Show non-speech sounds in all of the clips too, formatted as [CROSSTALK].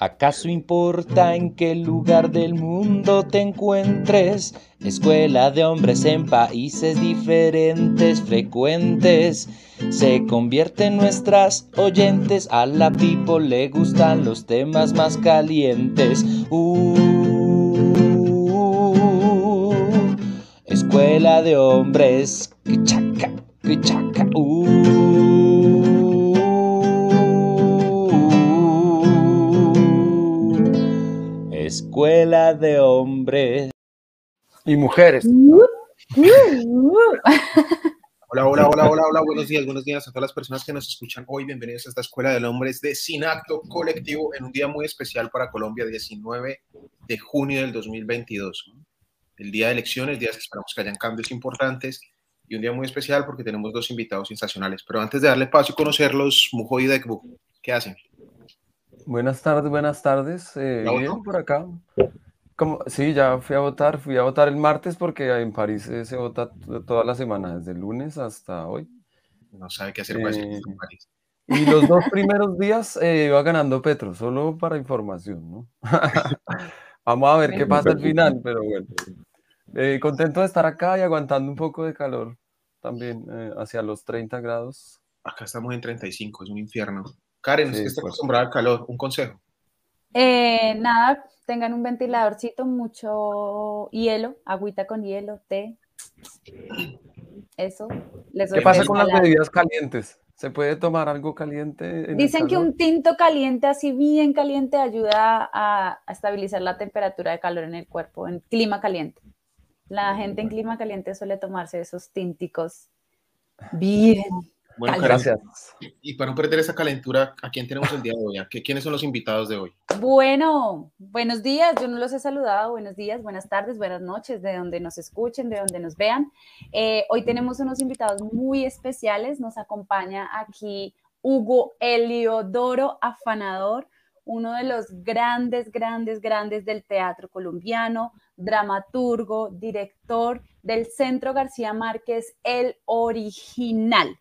¿Acaso importa en qué lugar del mundo te encuentres? Escuela de hombres en países diferentes, frecuentes. Se convierten nuestras oyentes. A la people le gustan los temas más calientes. Uh, escuela de hombres. Chaca, chaca. Escuela de hombres. Y mujeres. Hola, hola, hola, hola, hola, buenos días, buenos días a todas las personas que nos escuchan hoy. Bienvenidos a esta Escuela de Hombres de Sin Acto Colectivo en un día muy especial para Colombia, 19 de junio del 2022. El día de elecciones, días que esperamos que hayan cambios importantes y un día muy especial porque tenemos dos invitados sensacionales. Pero antes de darle paso y conocerlos, Mujo y Dekbu, ¿qué hacen? Buenas tardes, buenas tardes. Eh, ¿Ya bien, por acá. Como, sí, ya fui a votar. Fui a votar el martes porque en París eh, se vota toda la semana, desde el lunes hasta hoy. No sabe qué hacer para que Eh, en París. Y los dos [LAUGHS] primeros días eh, iba ganando Petro, solo para información, ¿no? [LAUGHS] Vamos a ver qué pasa al final, pero bueno. Eh, contento de estar acá y aguantando un poco de calor también hacia los 30 grados. Acá estamos en 35, es un infierno. Karen, Sí, está pues. acostumbrada al calor, un consejo. Eh, nada, tengan un ventiladorcito, mucho hielo, agüita con hielo, té. Eso. Les ¿Qué pasa con las la- bebidas calientes? ¿Se puede tomar algo caliente? en Dicen que un tinto caliente, así bien caliente, ayuda a, a estabilizar la temperatura de calor en el cuerpo, en clima caliente. La gente en clima caliente suele tomarse esos tinticos bien. Bueno, Karen, Gracias. y para no perder esa calentura, ¿a quién tenemos el día de hoy? ¿A qué- ¿Quiénes son los invitados de hoy? Bueno, buenos días, yo no los he saludado, buenos días, buenas tardes, buenas noches, de donde nos escuchen, de donde nos vean. Eh, hoy tenemos unos invitados muy especiales, nos acompaña aquí Hugo Eliodoro Afanador, uno de los grandes, grandes, grandes del teatro colombiano, dramaturgo, director del Centro García Márquez, El Original.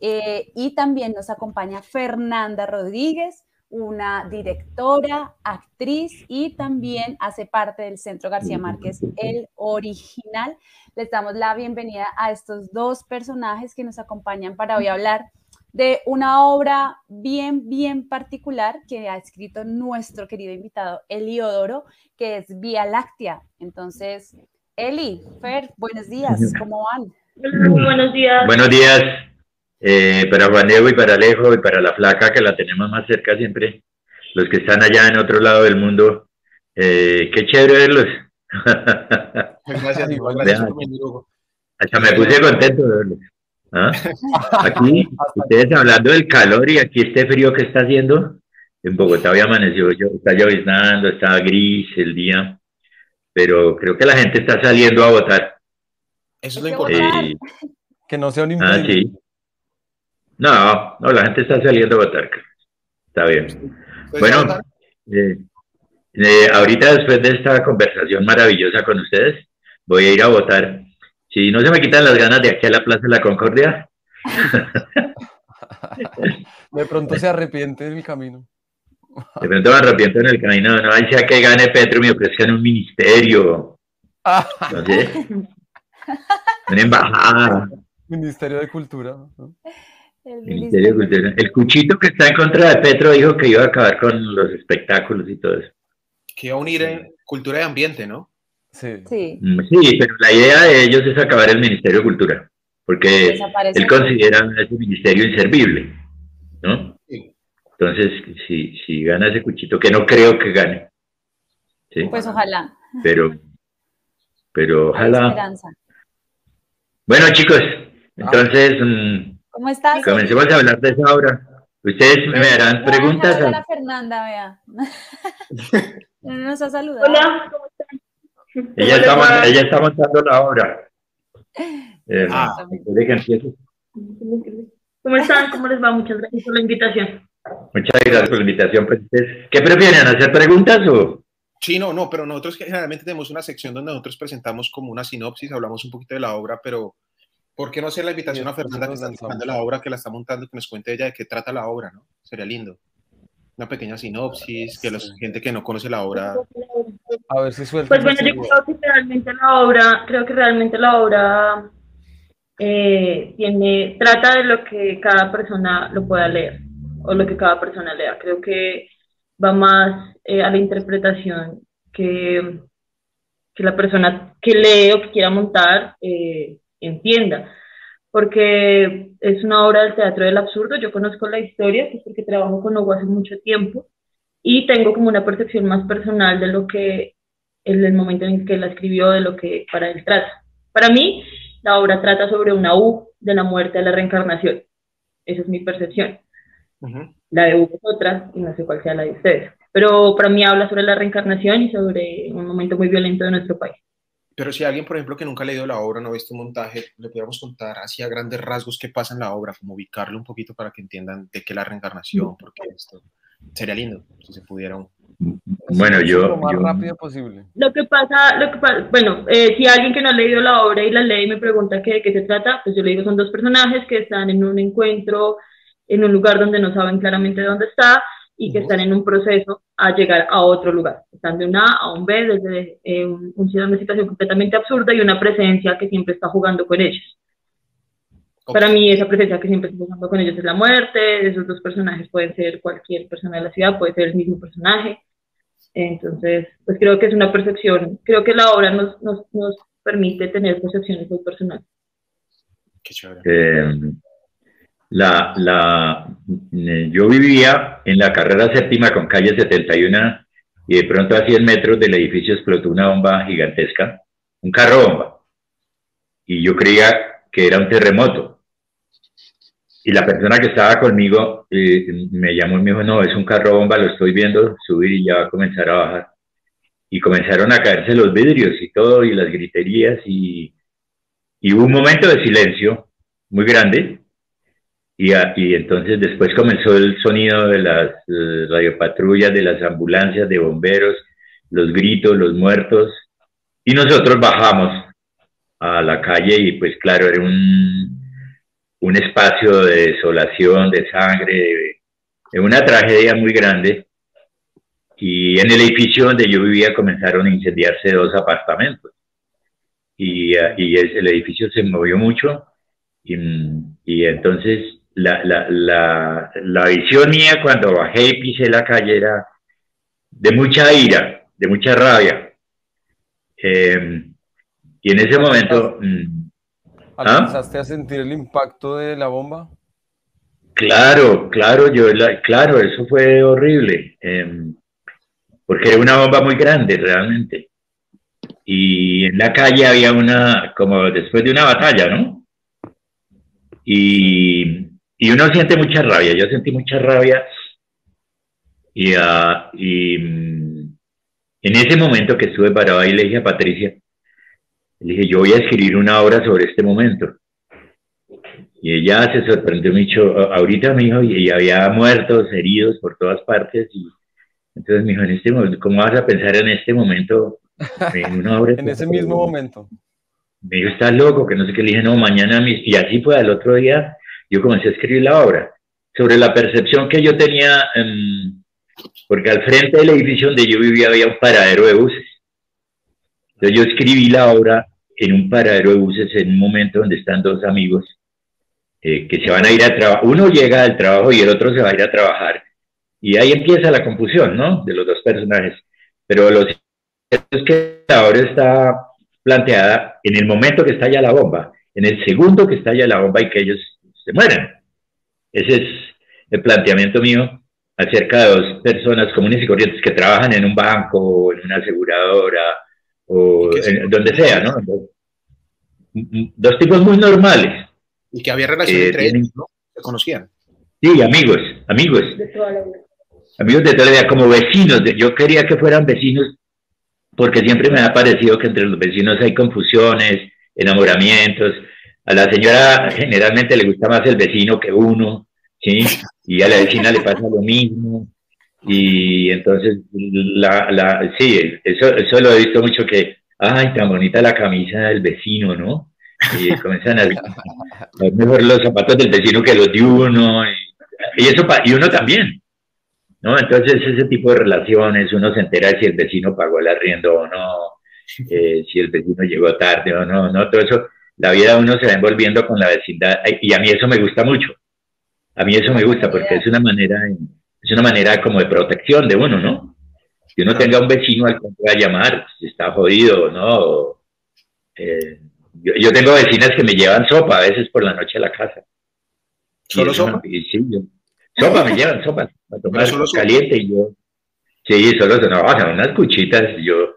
Eh, y también nos acompaña Fernanda Rodríguez, una directora, actriz y también hace parte del Centro García Márquez, el original. Les damos la bienvenida a estos dos personajes que nos acompañan para hoy hablar de una obra bien, bien particular que ha escrito nuestro querido invitado Eliodoro, que es Vía Láctea. Entonces, Eli, Fer, buenos días, ¿cómo van? Buenos días. Buenos días eh, para Juan Diego y para Alejo y para la flaca que la tenemos más cerca siempre. Los que están allá en otro lado del mundo. Eh, qué chévere verlos. [LAUGHS] Gracias, Igual, gracias vean. por venir, Hugo. Hasta me puse contento de verlos. ¿Ah? [LAUGHS] Aquí, ustedes hablando del calor y aquí este frío que está haciendo. En Bogotá hoy amaneció, yo- está lloviznando, está gris el día, pero creo que la gente está saliendo a votar. Eso es lo importante. Eh, Que no sea un ah, sí. No, no, la gente está saliendo a votar. Está bien. ¿Ustedes Bueno, eh, eh, ahorita después de esta conversación maravillosa con ustedes, voy a ir a votar. Si no se me quitan las ganas de aquí a la Plaza de la Concordia, [LAUGHS] De pronto se arrepiente del camino. de pronto me arrepiento en el camino, no sea que gane Petro y me ofrezcan un ministerio, no sé, una embajada, Ministerio de Cultura. ¿no? El ministerio de Cultura. El cuchito que está en contra de Petro dijo que iba a acabar con los espectáculos y todo eso. Que iba a unir en cultura y ambiente, ¿no? Sí. Sí, Mm, Sí, pero la idea de ellos es acabar el Ministerio de Cultura, porque él considera ese ministerio inservible, ¿no? Sí. Entonces, si, si gana ese cuchito, que no creo que gane, ¿sí? Pues ojalá. pero, pero ojalá. esperanza. Bueno, chicos, entonces mm, ¿Cómo estás? comencemos a hablar de esa obra. Ustedes me harán preguntas. dejar hablar a- a Fernanda, vea. [LAUGHS] no nos ha saludado. Hola, ¿cómo están? Ella está, ella está montando la obra. Eh, Ah. antes de que empiece. ¿Cómo están? ¿Cómo les va? Muchas gracias por la invitación. Muchas gracias por la invitación. pues, ustedes, ¿Qué prefieren, hacer preguntas o...? Sí, no, no, pero nosotros generalmente tenemos una sección donde nosotros presentamos como una sinopsis, hablamos un poquito de la obra, pero ¿por qué no hacer la invitación Sí, a Fernanda que está montando la obra, que la está montando, que nos cuente ella de qué trata la obra, ¿no? Sería lindo. una pequeña sinopsis, que la gente que no conoce la obra... A ver si suelta. Pues bueno, yo creo que realmente la obra, creo que realmente la obra eh, tiene, trata de lo que cada persona lo pueda leer o lo que cada persona lea. Creo que va más eh, a la interpretación que, que, la persona que lee o que quiera montar eh, entienda porque es una obra del teatro del absurdo. Yo conozco la historia, que es porque trabajo con Hugo hace mucho tiempo, y tengo como una percepción más personal de lo que en el momento en que la escribió, de lo que para él trata. Para mí, la obra trata sobre una U de la muerte a la reencarnación. Esa es mi percepción. La de Hugo es otra, y no sé cuál sea la de ustedes. Pero para mí habla sobre la reencarnación y sobre un momento muy violento de nuestro país. Pero si alguien, por ejemplo, que nunca ha leído la obra, no ha visto un montaje, le podríamos contar así a grandes rasgos qué pasa en la obra, como ubicarlo un poquito para que entiendan de qué la reencarnación, porque esto sería lindo si se pudiera. Bueno, yo... Lo más rápido posible. Lo que pasa, lo que pasa bueno, eh, si alguien que no ha leído la obra y la lee y me pregunta qué, de qué se trata, pues yo le digo, son dos personajes que están en un encuentro en un lugar donde no saben claramente dónde está, y que están en un proceso a llegar a otro lugar. Están de un A a un B desde eh, un, una situación completamente absurda y una presencia que siempre está jugando con ellos. Para mí esa presencia que siempre está jugando con ellos es la muerte, esos dos personajes pueden ser cualquier persona de la ciudad, puede ser el mismo personaje. Entonces, pues creo que es una percepción, creo que la obra nos, nos, nos permite tener percepciones muy personales. Qué chévere. Eh, la, la, eh, yo vivía en la carrera séptima con calle 71 y de pronto a 100 metros del edificio explotó una bomba gigantesca, un carro bomba. Y yo creía que era un terremoto. Y la persona que estaba conmigo eh, me llamó y me dijo, no, es un carro bomba, lo estoy viendo subir y ya va a comenzar a bajar. Y comenzaron a caerse los vidrios y todo, y las griterías, y, y hubo un momento de silencio muy grande, y, y, entonces después comenzó el sonido de las eh, radiopatrullas, de las ambulancias, de bomberos, los gritos, los muertos. Y nosotros bajamos a la calle y pues claro, era un, un espacio de desolación, de sangre, de, una tragedia muy grande. Y en el edificio donde yo vivía comenzaron a incendiarse dos apartamentos. Y, y el edificio se movió mucho. Y, y entonces la, la, la, la, visión mía cuando bajé y pisé la calle era de mucha ira, de mucha rabia. Em, y en ese momento... Mm, ¿ah? ¿Alcanzaste a sentir el impacto de la bomba? Claro, claro, yo, claro, eso fue horrible, em, porque era una bomba muy grande realmente. Y en la calle había una, como después de una batalla, ¿no? Y y uno siente mucha rabia, yo sentí mucha rabia y, uh, y mm, en ese momento que estuve parado ahí le dije a Patricia, le dije, yo voy a escribir una obra sobre este momento. Y ella se sorprendió mucho, ahorita me dijo, y había muertos, heridos por todas partes, y entonces me dijo, en este momento, ¿cómo vas a pensar en este momento en una obra? [LAUGHS] en ese mismo momento. Me dijo, estás loco, que no sé qué, le dije, no, mañana, y así fue, al otro día yo comencé a escribir la obra sobre la percepción que yo tenía, porque al frente del edificio donde yo vivía había un paradero de buses. Entonces yo escribí la obra en un paradero de buses en un momento donde están dos amigos eh, que se van a ir a trabajar. Uno llega al trabajo y el otro se va a ir a trabajar. Y ahí empieza la confusión, ¿no? De los dos personajes. Pero lo cierto es que la obra está planteada en el momento que estalla la bomba, en el segundo que estalla la bomba y que ellos se mueren. Ese es el planteamiento mío acerca de dos personas comunes y corrientes que trabajan en un banco o en una aseguradora o en, donde sea, ¿no? Dos, tipos muy normales. Y que había relación entre ellos, ¿no? Se conocían. Sí, amigos, amigos. Amigos de toda la vida, como vecinos. yo quería que fueran vecinos porque siempre me ha parecido que entre los vecinos hay confusiones, enamoramientos, a la señora generalmente le gusta más el vecino que uno, ¿sí? Y a la vecina le pasa lo mismo. Y entonces, la, la, sí, eso, eso lo he visto mucho que, ay, tan bonita la camisa del vecino, ¿no? Y comienzan a ver mejor los zapatos del vecino que los de uno. Y, eso, y uno también. ¿no? Entonces ese tipo de relaciones, uno se entera si el vecino pagó el arriendo o no, eh, si el vecino llegó tarde o no, no, todo eso, la vida de uno se va envolviendo con la vecindad y a mí eso me gusta mucho. A mí eso me gusta porque es una manera, es una manera como de protección de uno, ¿no? Que uno tenga un vecino al que pueda llamar, si está jodido, ¿no? Eh, yo, yo, tengo vecinas que me llevan sopa a veces por la noche a la casa. ¿Solo sopa? Y, sí, yo, sopa, me llevan sopa, a tomar caliente y yo. Sí, solo no, o sea, unas cuchitas, yo,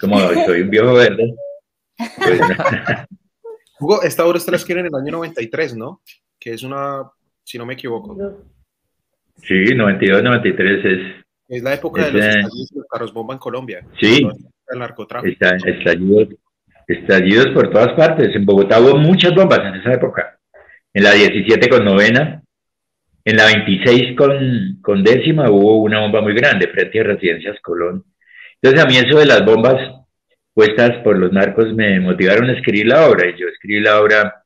como [LAUGHS] soy un viejo verde. Pues, [LAUGHS] Hugo, esta obra ustedes quieren en el año 93, ¿no? Que es una, si no me equivoco. Sí, 92, 93 es. Es la época de los estallidos de los carros bomba en Colombia. Sí. El narcotráfico. Está, estallidos, estallidos por todas partes. En Bogotá hubo muchas bombas en esa época. En la 17 con novena, en la 26 con, con décima hubo una bomba muy grande frente a Residencias Colón. Entonces a mí eso de las bombas puestas por los narcos me motivaron a escribir la obra y yo escribí la obra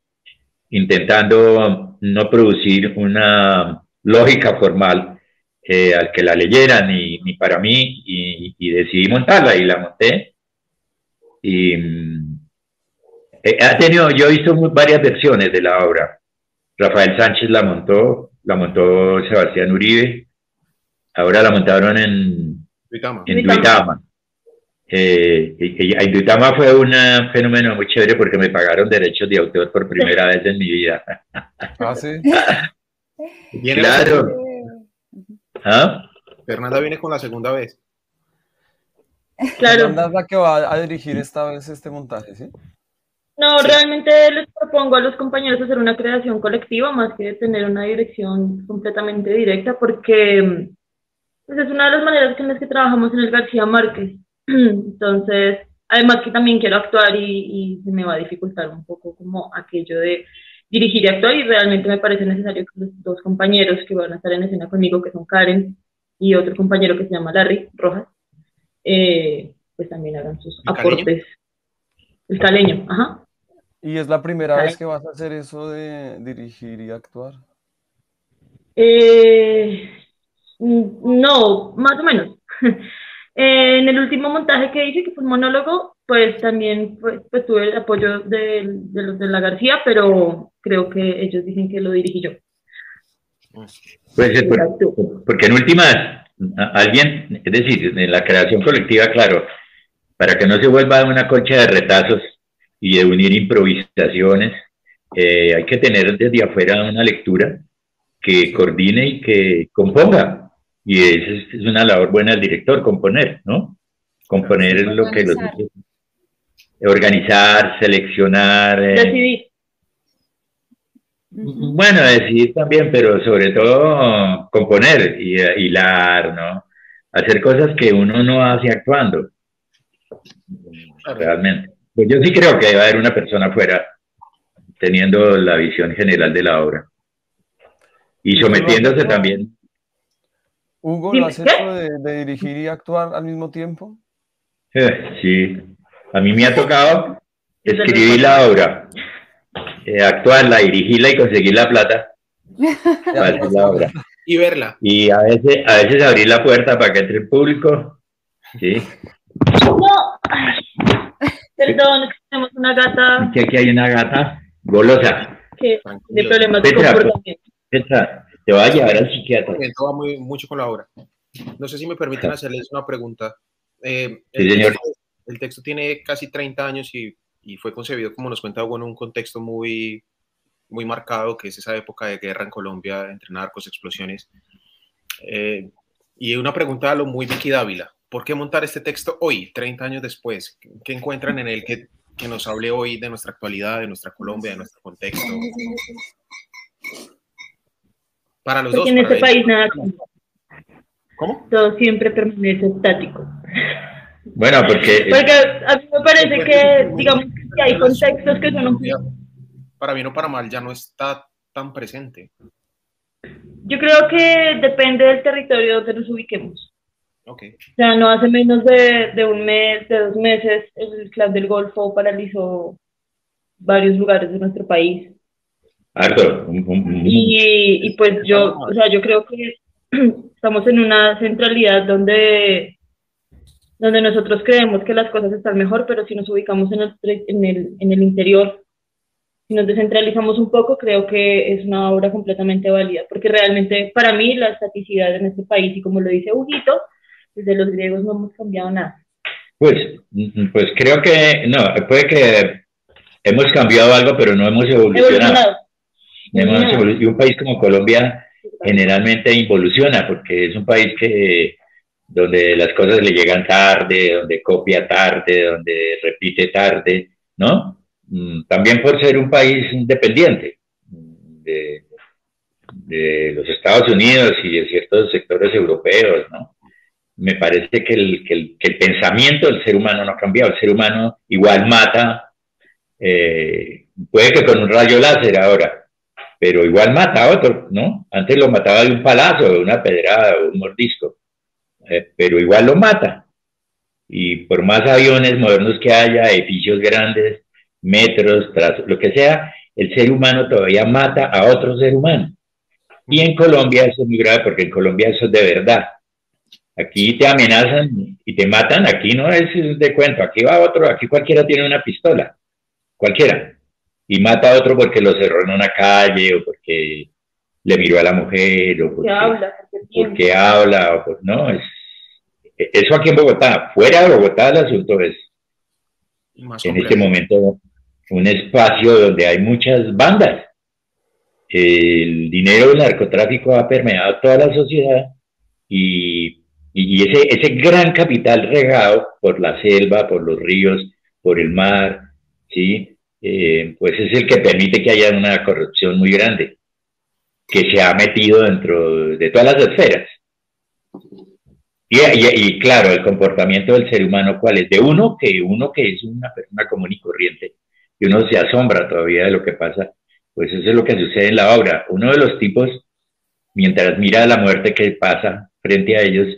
intentando no producir una lógica formal eh, al que la leyera ni, ni para mí y, y, decidí montarla y la monté. Y eh, ha tenido yo he visto varias versiones de la obra. Rafael Sánchez la montó la montó Sebastián Uribe ahora la montaron en Duitama. en Duitama eh, Duitama fue un fenómeno muy chévere porque me pagaron derechos de autor por primera vez en mi vida. [LAUGHS] Ah, sí. [LAUGHS] claro. ¿Ah? Fernanda viene con la segunda vez. Claro. Fernanda es la que va a dirigir esta vez este montaje, ¿sí? No, realmente les propongo a los compañeros hacer una creación colectiva más que tener una dirección completamente directa, porque pues, es una de las maneras en las que trabajamos en el García Márquez. Entonces, además que también quiero actuar y, y, se me va a dificultar un poco como aquello de dirigir y actuar y realmente me parece necesario que los dos compañeros que van a estar en escena conmigo, que son Karen y otro compañero que se llama Larry Rojas, eh, pues también hagan sus ¿El aportes. caleño? El caleño, ajá. ¿Y es la primera vez que vas a hacer eso de dirigir y actuar? Eh, no, más o menos. [LAUGHS] Eh, en el último montaje que hice, que fue un monólogo, pues también pues, pues tuve el apoyo de, de los de la García, pero creo que ellos dicen que lo dirigí yo. Puede ser por- porque en últimas, alguien, es decir, en la creación colectiva, claro, para que no se vuelva una concha de retazos y de unir improvisaciones, eh, hay que tener desde afuera una lectura que coordine y que componga. Y es, es una labor buena del director, componer, ¿no? Componer lo que los Organizar. organizar, seleccionar. eh, Decidí. Ujú. bueno, decidir también, pero sobre todo componer y eh, hilar, ¿no? Hacer cosas que uno no hace actuando, realmente. Pues yo sí creo que debe haber una persona afuera teniendo la visión general de la obra y sometiéndose también. Hugo, ¿lo has ¿qué? hecho de, de dirigir y actuar al mismo tiempo? Sí, a mí me ha tocado [LAUGHS] escribir la obra, eh, actuarla, dirigirla y conseguir la plata para hacer la obra. Y verla. Y a veces, a veces abrir la puerta para que entre el público. Sí. No, perdón, es que tenemos una gata Que aquí hay una gata golosa. que de problemas de Petra, comportamiento. Petra, te va a llevar al psiquiatra. Va muy, mucho con la obra. No sé si me permiten hacerles una pregunta. Eh, Sí, el, señor. texto, el texto tiene casi 30 años y, y fue concebido, como nos cuenta Hugo, en un contexto muy, muy marcado, que es esa época de guerra en Colombia, entre narcos, explosiones. Eh, y una pregunta a lo muy Vicky Dávila. ¿Por qué montar este texto hoy, 30 años después? ¿Qué encuentran en él que, que nos hable hoy de nuestra actualidad, de nuestra Colombia, de nuestro contexto? Para los Porque dos. en este país nada. ¿Cómo? todo siempre permanece estático. Bueno, porque Porque a mí me parece que, digamos, que hay contextos que son para bien o para mal, ya no está tan presente. Yo creo que depende del territorio donde nos ubiquemos. Ok. O sea, no hace menos de, de un mes, de dos meses, el Clan del Golfo paralizó varios lugares de nuestro país. Harto. un- un- un- Y, y pues yo, o sea, yo creo que [CLEARS THROAT] estamos en una centralidad donde, donde nosotros creemos que las cosas están mejor, pero si nos ubicamos en el, en el, en el interior, si nos descentralizamos un poco, creo que es una obra completamente válida, porque realmente para mí la estaticidad en este país, y como lo dice Huguito, desde los griegos no hemos cambiado nada. Pues, pues creo que, no, puede que hemos cambiado algo, pero no hemos evolucionado. Y un país como Colombia generalmente involuciona, porque es un país que donde las cosas le llegan tarde, donde copia tarde, donde repite tarde, ¿no? Mm, también por ser un país independiente de, de los Estados Unidos y de ciertos sectores europeos, ¿no? Me parece que el, que el, que el pensamiento del ser humano no ha cambiado. El ser humano igual mata, eh, puede que con un rayo láser ahora, pero igual mata a otro, ¿no? Antes lo mataba de un palazo, de una pedrada, o un mordisco, eh, pero igual lo mata. Y por más aviones modernos que haya, edificios grandes, metros, lo que sea, el ser humano todavía mata a otro ser humano. Y en Colombia eso es muy grave porque en Colombia eso es de verdad. Aquí te amenazan y te matan, aquí no es de cuento, aquí va otro, aquí cualquiera tiene una pistola, cualquiera y mata a otro porque lo cerró en una calle o porque le miró a la mujer o porque, habla, porque, habla, o no, es, eso aquí en Bogotá, fuera de Bogotá el asunto es en este momento un espacio donde hay muchas bandas. El dinero del narcotráfico ha permeado toda la sociedad y, y ese, ese gran capital regado por la selva, por los ríos, por el mar, ¿sí? Eh, pues es el que permite que haya una corrupción muy grande, que se ha metido dentro de todas las esferas. Y, claro, el comportamiento del ser humano, ¿cuál es? De uno que uno que es una persona común y corriente, y uno se asombra todavía de lo que pasa, pues eso es lo que sucede en la obra. Uno de los tipos, mientras mira la muerte que pasa frente a ellos,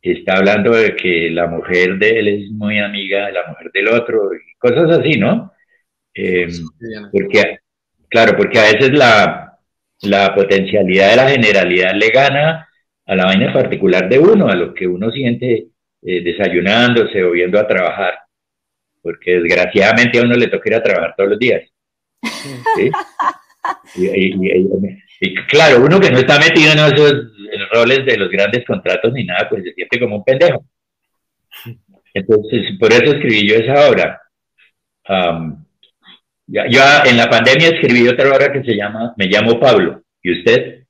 está hablando de que la mujer de él es muy amiga de la mujer del otro, y cosas así, ¿no? Eh, porque, claro, porque a veces la, la potencialidad de la generalidad le gana a la vaina particular de uno, a lo que uno siente eh, desayunándose o viendo a trabajar, porque desgraciadamente a uno le toca ir a trabajar todos los días. [LAUGHS] Y, claro, uno que no está metido en esos roles de los grandes contratos ni nada, pues se siente como un pendejo. Entonces, por eso escribí yo esa obra. Ya, en la pandemia escribí otra obra que se llama Me llamo Pablo. ¿Y usted?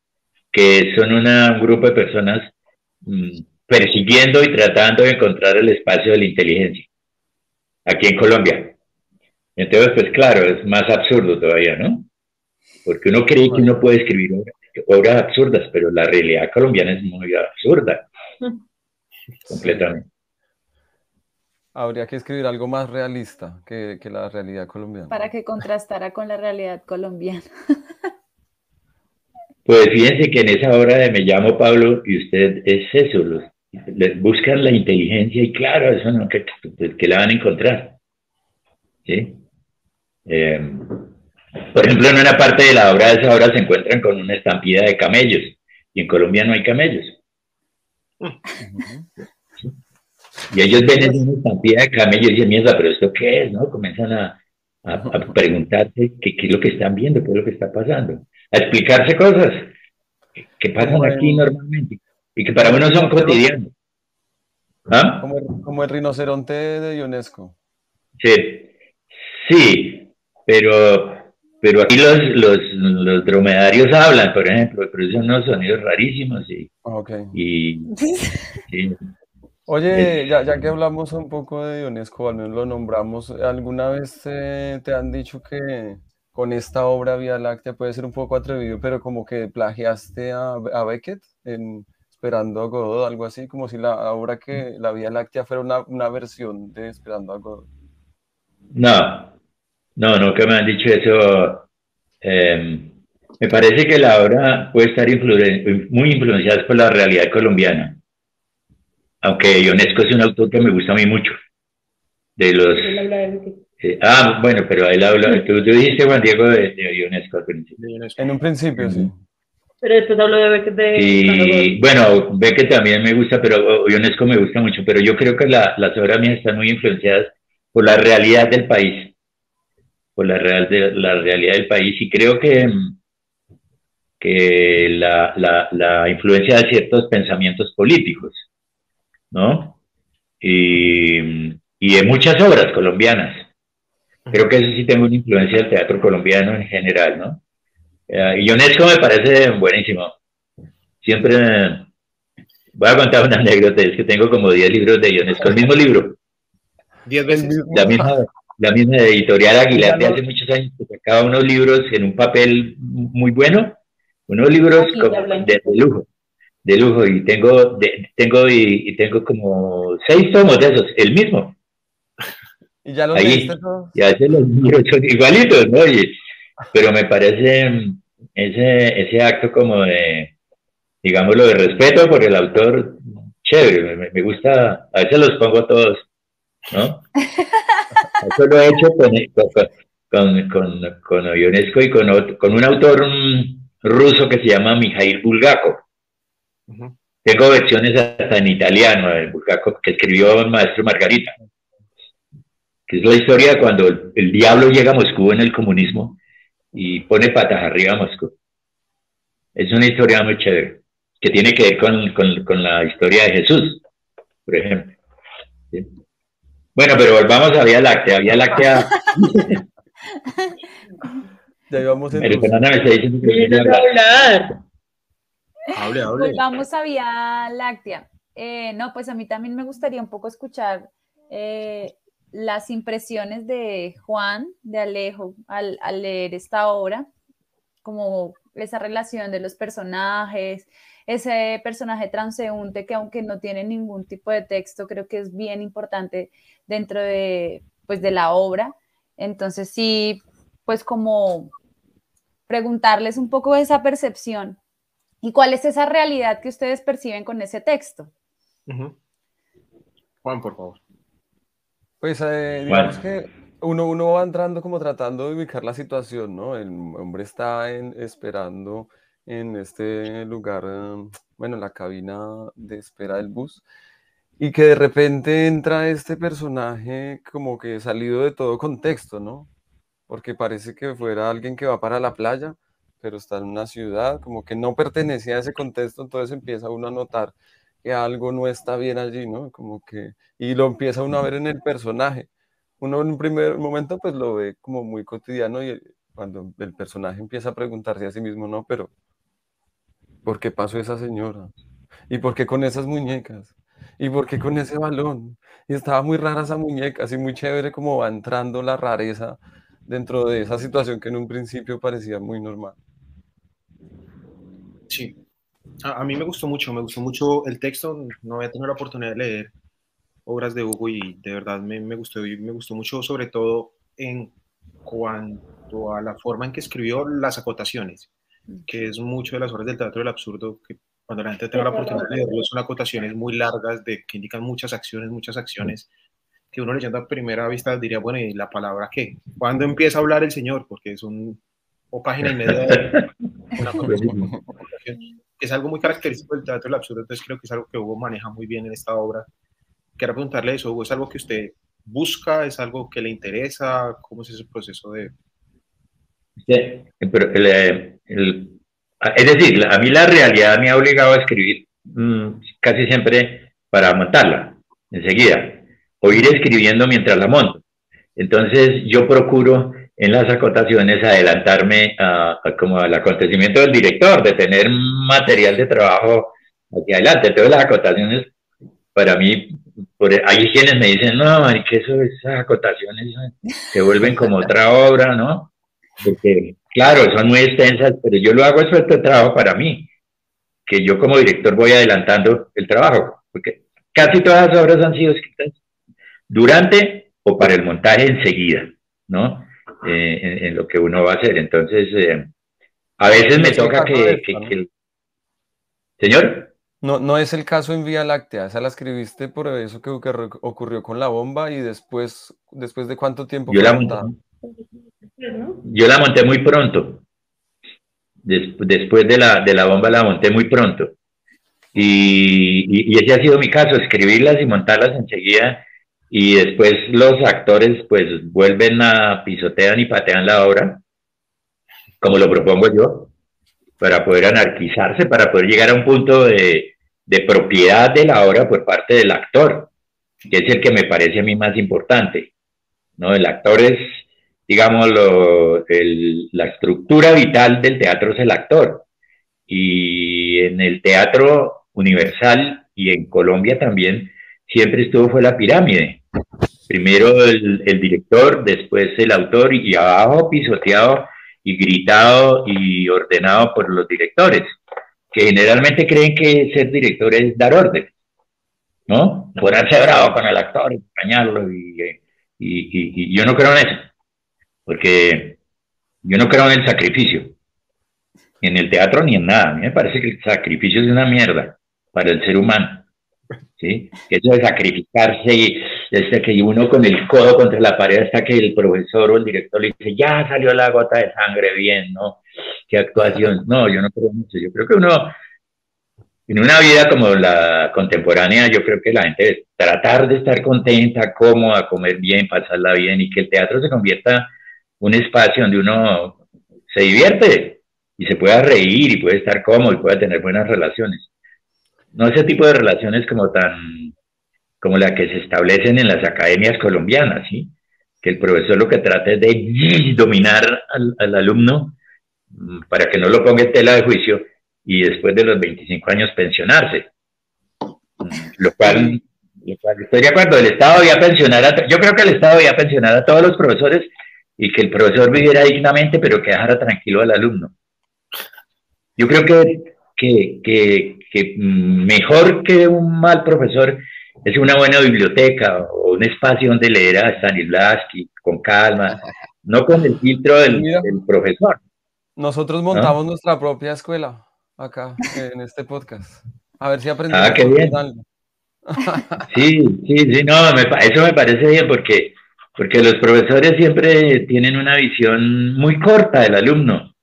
Que son un grupo de personas mm, persiguiendo y tratando de encontrar el espacio de la inteligencia aquí en Colombia. Entonces, pues claro, es más absurdo todavía, ¿no? Porque uno cree que uno puede escribir obras absurdas, pero la realidad colombiana es muy absurda. [LAUGHS] Completamente habría que escribir algo más realista que, la realidad colombiana. Para que contrastara con la realidad colombiana. [LAUGHS] Pues fíjense que en esa obra de Me llamo Pablo y usted es eso, los, buscan la inteligencia y claro, eso no, que, que la van a encontrar. ¿Sí? Em, por ejemplo, en una parte de la obra de esa obra se encuentran con una estampida de camellos y en Colombia no hay camellos. Y ellos ven en una estampida de camellos y dicen, mierda, pero ¿esto qué es? ¿no? Comienzan a, a, preguntarse qué, qué, es lo que están viendo, qué es lo que está pasando, a explicarse cosas que, pasan aquí normalmente y que para uno son cotidianos. ¿Ah? Como, como, el rinoceronte de UNESCO. Sí, sí, pero, pero aquí los, los, los dromedarios hablan, por ejemplo, pero son unos sonidos rarísimos y, okay. y [LAUGHS] sí, Oye, ya, ya que hablamos un poco de UNESCO, al menos lo nombramos, ¿alguna vez te han dicho que con esta obra Vía Láctea puede ser un poco atrevido, pero como que plagiaste a, a Beckett en Esperando a Godot, algo así, como si la obra que la Vía Láctea fuera una, una versión de Esperando a Godot? No, no, que me han dicho eso. Em, me parece que la obra puede estar muy influenciada por la realidad colombiana aunque Ionesco es un autor que me gusta a mí mucho. De los. Eh, ah, bueno, pero él habla. Tú, dijiste, Juan Diego, de, Ionesco al principio. En un principio, sí. Pero después hablo de Beckett de... Y bueno, Beckett también me gusta, pero Ionesco me gusta mucho, pero yo creo que la, las obras mías están muy influenciadas por la realidad del país, por la, real, de, la realidad del país y creo que, que la, la, la influencia de ciertos pensamientos políticos, ¿no? Y, y de muchas obras colombianas. Creo que eso sí tengo una influencia del teatro colombiano en general, ¿no? Uh, y Ionesco me parece buenísimo. Siempre voy a contar una anécdota, es que tengo como 10 libros de Ionesco, el mismo libro. 10 veces. La misma, la misma editorial Aguilar de hace muchos años que sacaba unos libros en un papel muy bueno, unos libros de, de, lujo, de lujo, y tengo, de, tengo y, y tengo como seis tomos de esos, el mismo. [LAUGHS] ¿Y ya los Ahí, todos? ya se los son igualitos, ¿no? Y, pero me parece ese, ese acto como de, digámoslo, de respeto por el autor, chévere, me, me gusta, a veces los pongo todos, ¿no? [LAUGHS] Eso lo he hecho con, con, con, con Ionesco y con, otro, con un autor un, ruso que se llama Mikhail Bulgakov. Uh -huh. Tengo versiones hasta en italiano de Bulgakov que escribió el maestro Margarita que es la historia de cuando el, el, diablo llega a Moscú en el comunismo y pone patas arriba a Moscú. Es una historia muy chévere, que tiene que ver con, con, con la historia de Jesús, por ejemplo. ¿Sí? Bueno, pero volvamos a Vía Láctea. Vía Láctea. [LAUGHS] [LAUGHS] ya íbamos en Pero Fernanda me está diciendo que quiere hablar. Hable, [LAUGHS] hable. Volvamos a Vía Láctea. Eh, no, pues a mí también me gustaría un poco escuchar eh, las impresiones de Juan, de Alejo, al, al, leer esta obra, como esa relación de los personajes, ese personaje transeúnte que aunque no tiene ningún tipo de texto, creo que es bien importante dentro de, pues, de la obra. Entonces sí, pues como preguntarles un poco de esa percepción y cuál es esa realidad que ustedes perciben con ese texto. Uh -huh. Juan, por favor. Pues eh, digamos bueno. que uno, uno va entrando como tratando de ubicar la situación, ¿no? El hombre está en, esperando en este lugar, bueno, la cabina de espera del bus, y que de repente entra este personaje como que salido de todo contexto, ¿no? Porque parece que fuera alguien que va para la playa, pero está en una ciudad, como que no pertenecía a ese contexto, entonces empieza uno a notar que algo no está bien allí, ¿no? Como que, y lo empieza uno a ver en el personaje. Uno en un primer momento pues lo ve como muy cotidiano y cuando el personaje empieza a preguntarse a sí mismo, no, pero ¿por qué pasó esa señora? ¿Y por qué con esas muñecas? ¿Y por qué con ese balón? Y estaba muy rara esa muñeca, así muy chévere como va entrando la rareza dentro de esa situación que en un principio parecía muy normal. Sí, a, a, mí me gustó mucho, me gustó mucho el texto, no había tenido la oportunidad de leer obras de Hugo y de verdad me, me gustó y me gustó mucho sobre todo en cuanto a la forma en que escribió las acotaciones, que es mucho de las obras del teatro del absurdo, que cuando la gente tenga la oportunidad de leerlo son acotaciones muy largas de, que indican muchas acciones, muchas acciones, que uno leyendo a primera vista diría, bueno, ¿y la palabra qué? ¿Cuándo empieza a hablar el Señor? Porque es un, o página y media de [LAUGHS] una es algo muy característico del teatro del absurdo, entonces creo que es algo que Hugo maneja muy bien en esta obra. Quiero preguntarle eso, Hugo, ¿es algo que usted busca? ¿Es algo que le interesa? ¿Cómo es ese proceso de...? Sí, pero el, el, es decir, a mí la realidad me ha obligado a escribir mmm, casi siempre para montarla, enseguida, o ir escribiendo mientras la monto. Entonces yo procuro en las acotaciones adelantarme a, a, como al acontecimiento del director, de tener material de trabajo hacia adelante. Entonces las acotaciones, para mí, por, hay quienes me dicen, no, que eso, esas acotaciones se vuelven como otra obra, ¿no? Porque, claro, son muy extensas, pero yo lo hago eso de trabajo para mí, que yo como director voy adelantando el trabajo, porque casi todas las obras han sido escritas durante o para el montaje enseguida, ¿no? Eh, en, en, lo que uno va a hacer. Entonces, eh, a veces me toca que, esto, que, ¿no? que, Señor. No, no es el caso en Vía Láctea, esa la escribiste por eso que ocurrió con la bomba y después, después de cuánto tiempo. Yo la, monté, yo la monté muy pronto. después de la, de la bomba la monté muy pronto. Y, y, ese ha sido mi caso, escribirlas y montarlas enseguida. Y después los actores pues vuelven a pisotean y patean la obra, como lo propongo yo, para poder anarquizarse, para poder llegar a un punto de, propiedad de la obra por parte del actor, que es el que me parece a mí más importante. ¿no? El actor es, digamos, la estructura vital del teatro es el actor. Y en el teatro universal y en Colombia también siempre estuvo fue la pirámide. Primero el, director, después el autor y abajo pisoteado y gritado y ordenado por los directores, que generalmente creen que ser director es dar orden, ¿no? Ponerse bravo con el actor, engañarlo y, y, y yo no creo en eso, porque yo no creo en el sacrificio, en el teatro ni en nada. A mí me parece que el sacrificio es una mierda para el ser humano. ¿sí? Eso de sacrificarse y desde que uno con el codo contra la pared hasta que el profesor o el director le dice, ya salió la gota de sangre bien, ¿no? ¿Qué actuación? No, yo no creo mucho. Yo creo que uno, en una vida como la contemporánea, yo creo que la gente debe tratar de estar contenta, cómoda, comer bien, pasarla bien y que el teatro se convierta un espacio donde uno se divierte y se pueda reír y puede estar cómodo y pueda tener buenas relaciones no ese tipo de relaciones como tan, como la que se establecen en las academias colombianas, ¿sí? Que el profesor lo que trata es de [LAUGHS] dominar al, alumno mm, para que no lo ponga en tela de juicio y después de los 25 años pensionarse. Mm, lo cual, estoy de acuerdo, el Estado debía pensionar a, yo creo que el Estado debía pensionar a todos los profesores y que el profesor viviera dignamente, pero que dejara tranquilo al alumno. Yo creo que que, que, mejor que un mal profesor es una buena biblioteca o un espacio donde leer a Stanislavski con calma, [LAUGHS] no con el filtro del, profesor. Nosotros montamos nuestra propia escuela acá en este podcast. A ver si aprendemos. Ah, qué bien. [LAUGHS] Sí, sí, sí, no, eso me parece bien porque, porque los profesores siempre tienen una visión muy corta del alumno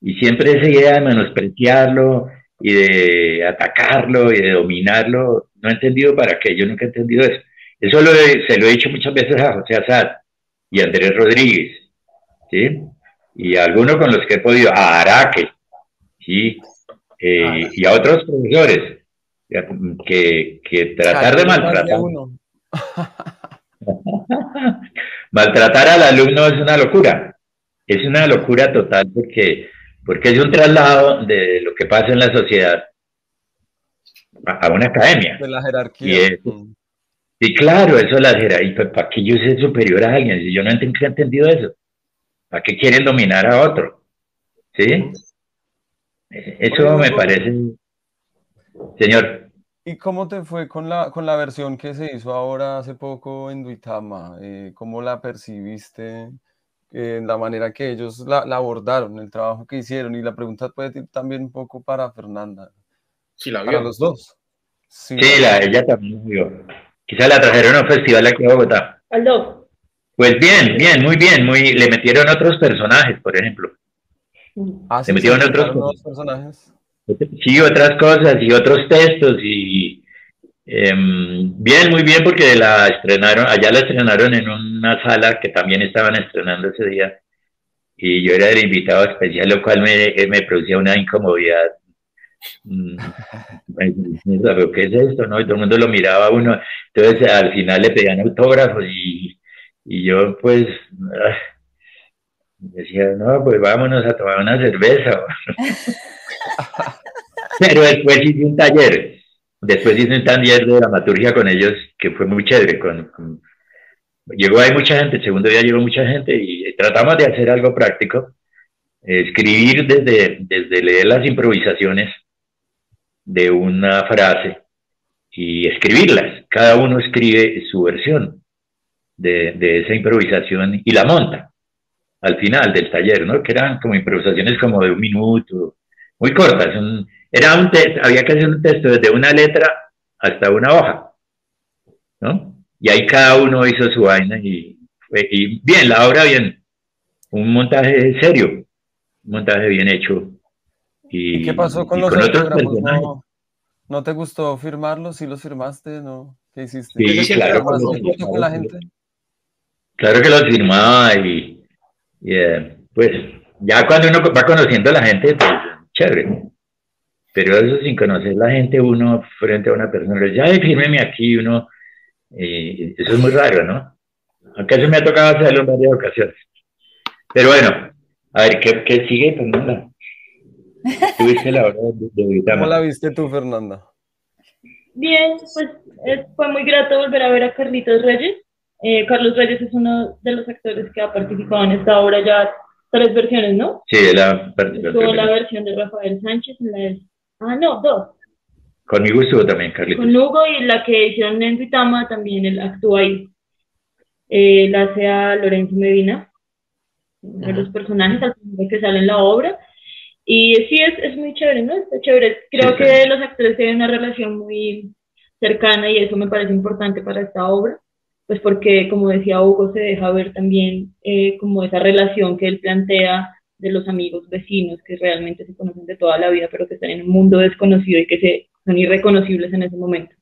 y siempre esa idea de menospreciarlo y de atacarlo y de dominarlo, no he entendido para qué, yo nunca he entendido eso. Eso se lo he dicho muchas veces a José Azad y a Andrés Rodríguez, ¿sí? Y a algunos con los que he podido, a Araque, ¿sí? Eh, y a otros profesores, que, que tratar de maltratar. [LAUGHS] maltratar al alumno es una locura, es una locura total porque porque es un traslado de lo que pasa en la sociedad a, una academia. De la jerarquía. Y, claro, eso es la jerarquía. ¿Para qué yo soy superior a alguien? Si yo no he entendido eso. ¿Para qué quieren dominar a otro? ¿Sí? Eso me parece. Señor. ¿Y cómo te fue con la, con la versión que se hizo ahora hace poco en Duitama? Eh, ¿Cómo la percibiste? En la manera que ellos la, abordaron, el trabajo que hicieron. Y la pregunta puede ir también un poco para Fernanda. Sí, la vio. Para los dos. Sí, la, ella también vio. Quizá la trajeron a un festival aquí en Bogotá. Aldo. Pues bien, bien, muy bien. Muy, le metieron otros personajes, por ejemplo. Ah, le metieron otros personajes. Sí, otras cosas y otros textos y Em, bien, muy bien, porque la estrenaron, allá la estrenaron en una sala que también estaban estrenando ese día, y yo era el invitado especial, lo cual me, me producía una incomodidad. Mm, [LAUGHS] ¿Qué es esto? No? Y todo el mundo lo miraba a uno, entonces al final le pedían autógrafos y, y yo pues ah, decía, no, pues vámonos a tomar una cerveza. [LAUGHS] Pero después hice un taller Después hice un taller de dramaturgia con ellos que fue muy chévere. Con, Llegó ahí mucha gente, el segundo día llegó mucha gente y tratamos de hacer algo práctico. Escribir desde, desde leer las improvisaciones de una frase y escribirlas. Cada uno escribe su versión de, de esa improvisación y la monta al final del taller, ¿no? Que eran como improvisaciones como de un minuto, muy cortas, un, era un texto, había que hacer un texto desde una letra hasta una hoja, ¿no? Y ahí cada uno hizo su vaina y, y bien, la obra bien, un montaje serio, un montaje bien hecho, ¿Y, qué pasó con los autógrafos? ¿No, ¿No, te gustó firmarlos? ¿Sí los firmaste? ¿No? ¿Qué hiciste? Sí, claro. Con la gente? Claro que los firmaba y, eh, pues ya cuando uno va conociendo a la gente, pues chévere. Pero eso sin conocer la gente, uno frente a una persona, ya fírmeme aquí, uno, eh, eso es muy raro, ¿no? Aunque eso me ha tocado hacerlo en varias ocasiones. Pero bueno, a ver, ¿qué, qué sigue, Fernanda? ¿Tuviste la hora de, ¿Cómo la viste tú, Fernanda? Bien, pues fue muy grato volver a ver a Carlitos Reyes. Eh, Carlos Reyes es uno de los actores que ha participado en esta obra ya tres versiones, ¿no? Sí, la participación. la versión de Rafael Sánchez, la de... ah, no, dos. Conmigo estuvo también, Carlitos. Con Hugo y la que hicieron en Ritama también él actúa ahí. Eh, la hace a Lorenzo Medina, uno de los personajes al que sale en la obra. Y sí, es, es muy chévere, ¿no? Está chévere. Creo que los actores tienen una relación muy cercana y eso me parece importante para esta obra pues porque, como decía Hugo, se deja ver también eh, como esa relación que él plantea de los amigos vecinos que realmente se conocen de toda la vida, pero que están en un mundo desconocido y que se, son irreconocibles en ese momento.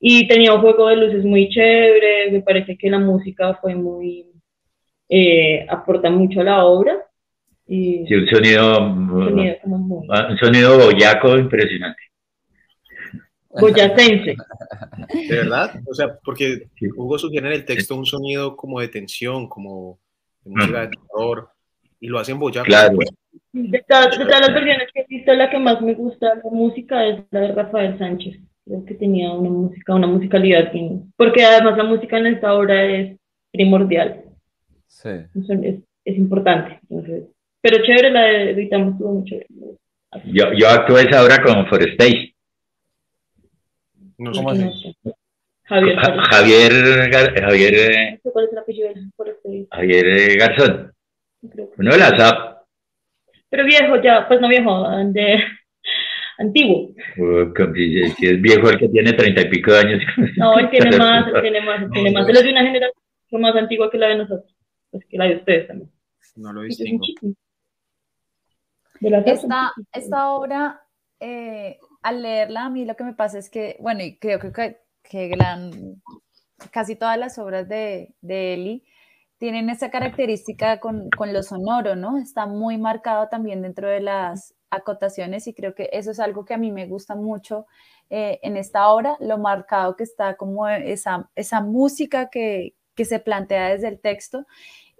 Y tenía un juego de luces muy chévere, me parece que la música fue muy, eh, aporta mucho a la obra. Y sí, un sonido, un sonido boyaco impresionante boyacense. ¿De verdad? O sea, porque Hugo sugiere en el texto un sonido como de tensión, como de música de terror, y lo hacen boyaco. Claro. De todas, las versiones que he visto, la que más me gusta la música es la de Rafael Sánchez. Creo que tenía una música, una musicalidad, porque además la música en esta obra es primordial. Sí. Es, es importante. pero chévere la de Evitamos estuvo muy chévere. Yo, yo actué esa obra como Forestage. No sé cómo Javier. Javier, Javier, eh, ¿Cuál es el apellido Javier Garzón. Uno de la SAP. Pero viejo ya, pues no viejo, de [LAUGHS] antiguo. si es viejo el que tiene treinta y pico de años. No, él [LAUGHS] tiene más, él tiene más, él tiene más. Él es de una generación más antigua que la de nosotros, pues que la de ustedes también. No lo distingo. Esta, esta obra eh, al leerla a mí lo que me pasa es que, bueno, y creo que, que gran, casi todas las obras de, de Eli tienen esa característica con, con, lo sonoro, ¿no? Está muy marcado también dentro de las acotaciones y creo que eso es algo que a mí me gusta mucho eh, en esta obra, lo marcado que está como esa, esa música que, que se plantea desde el texto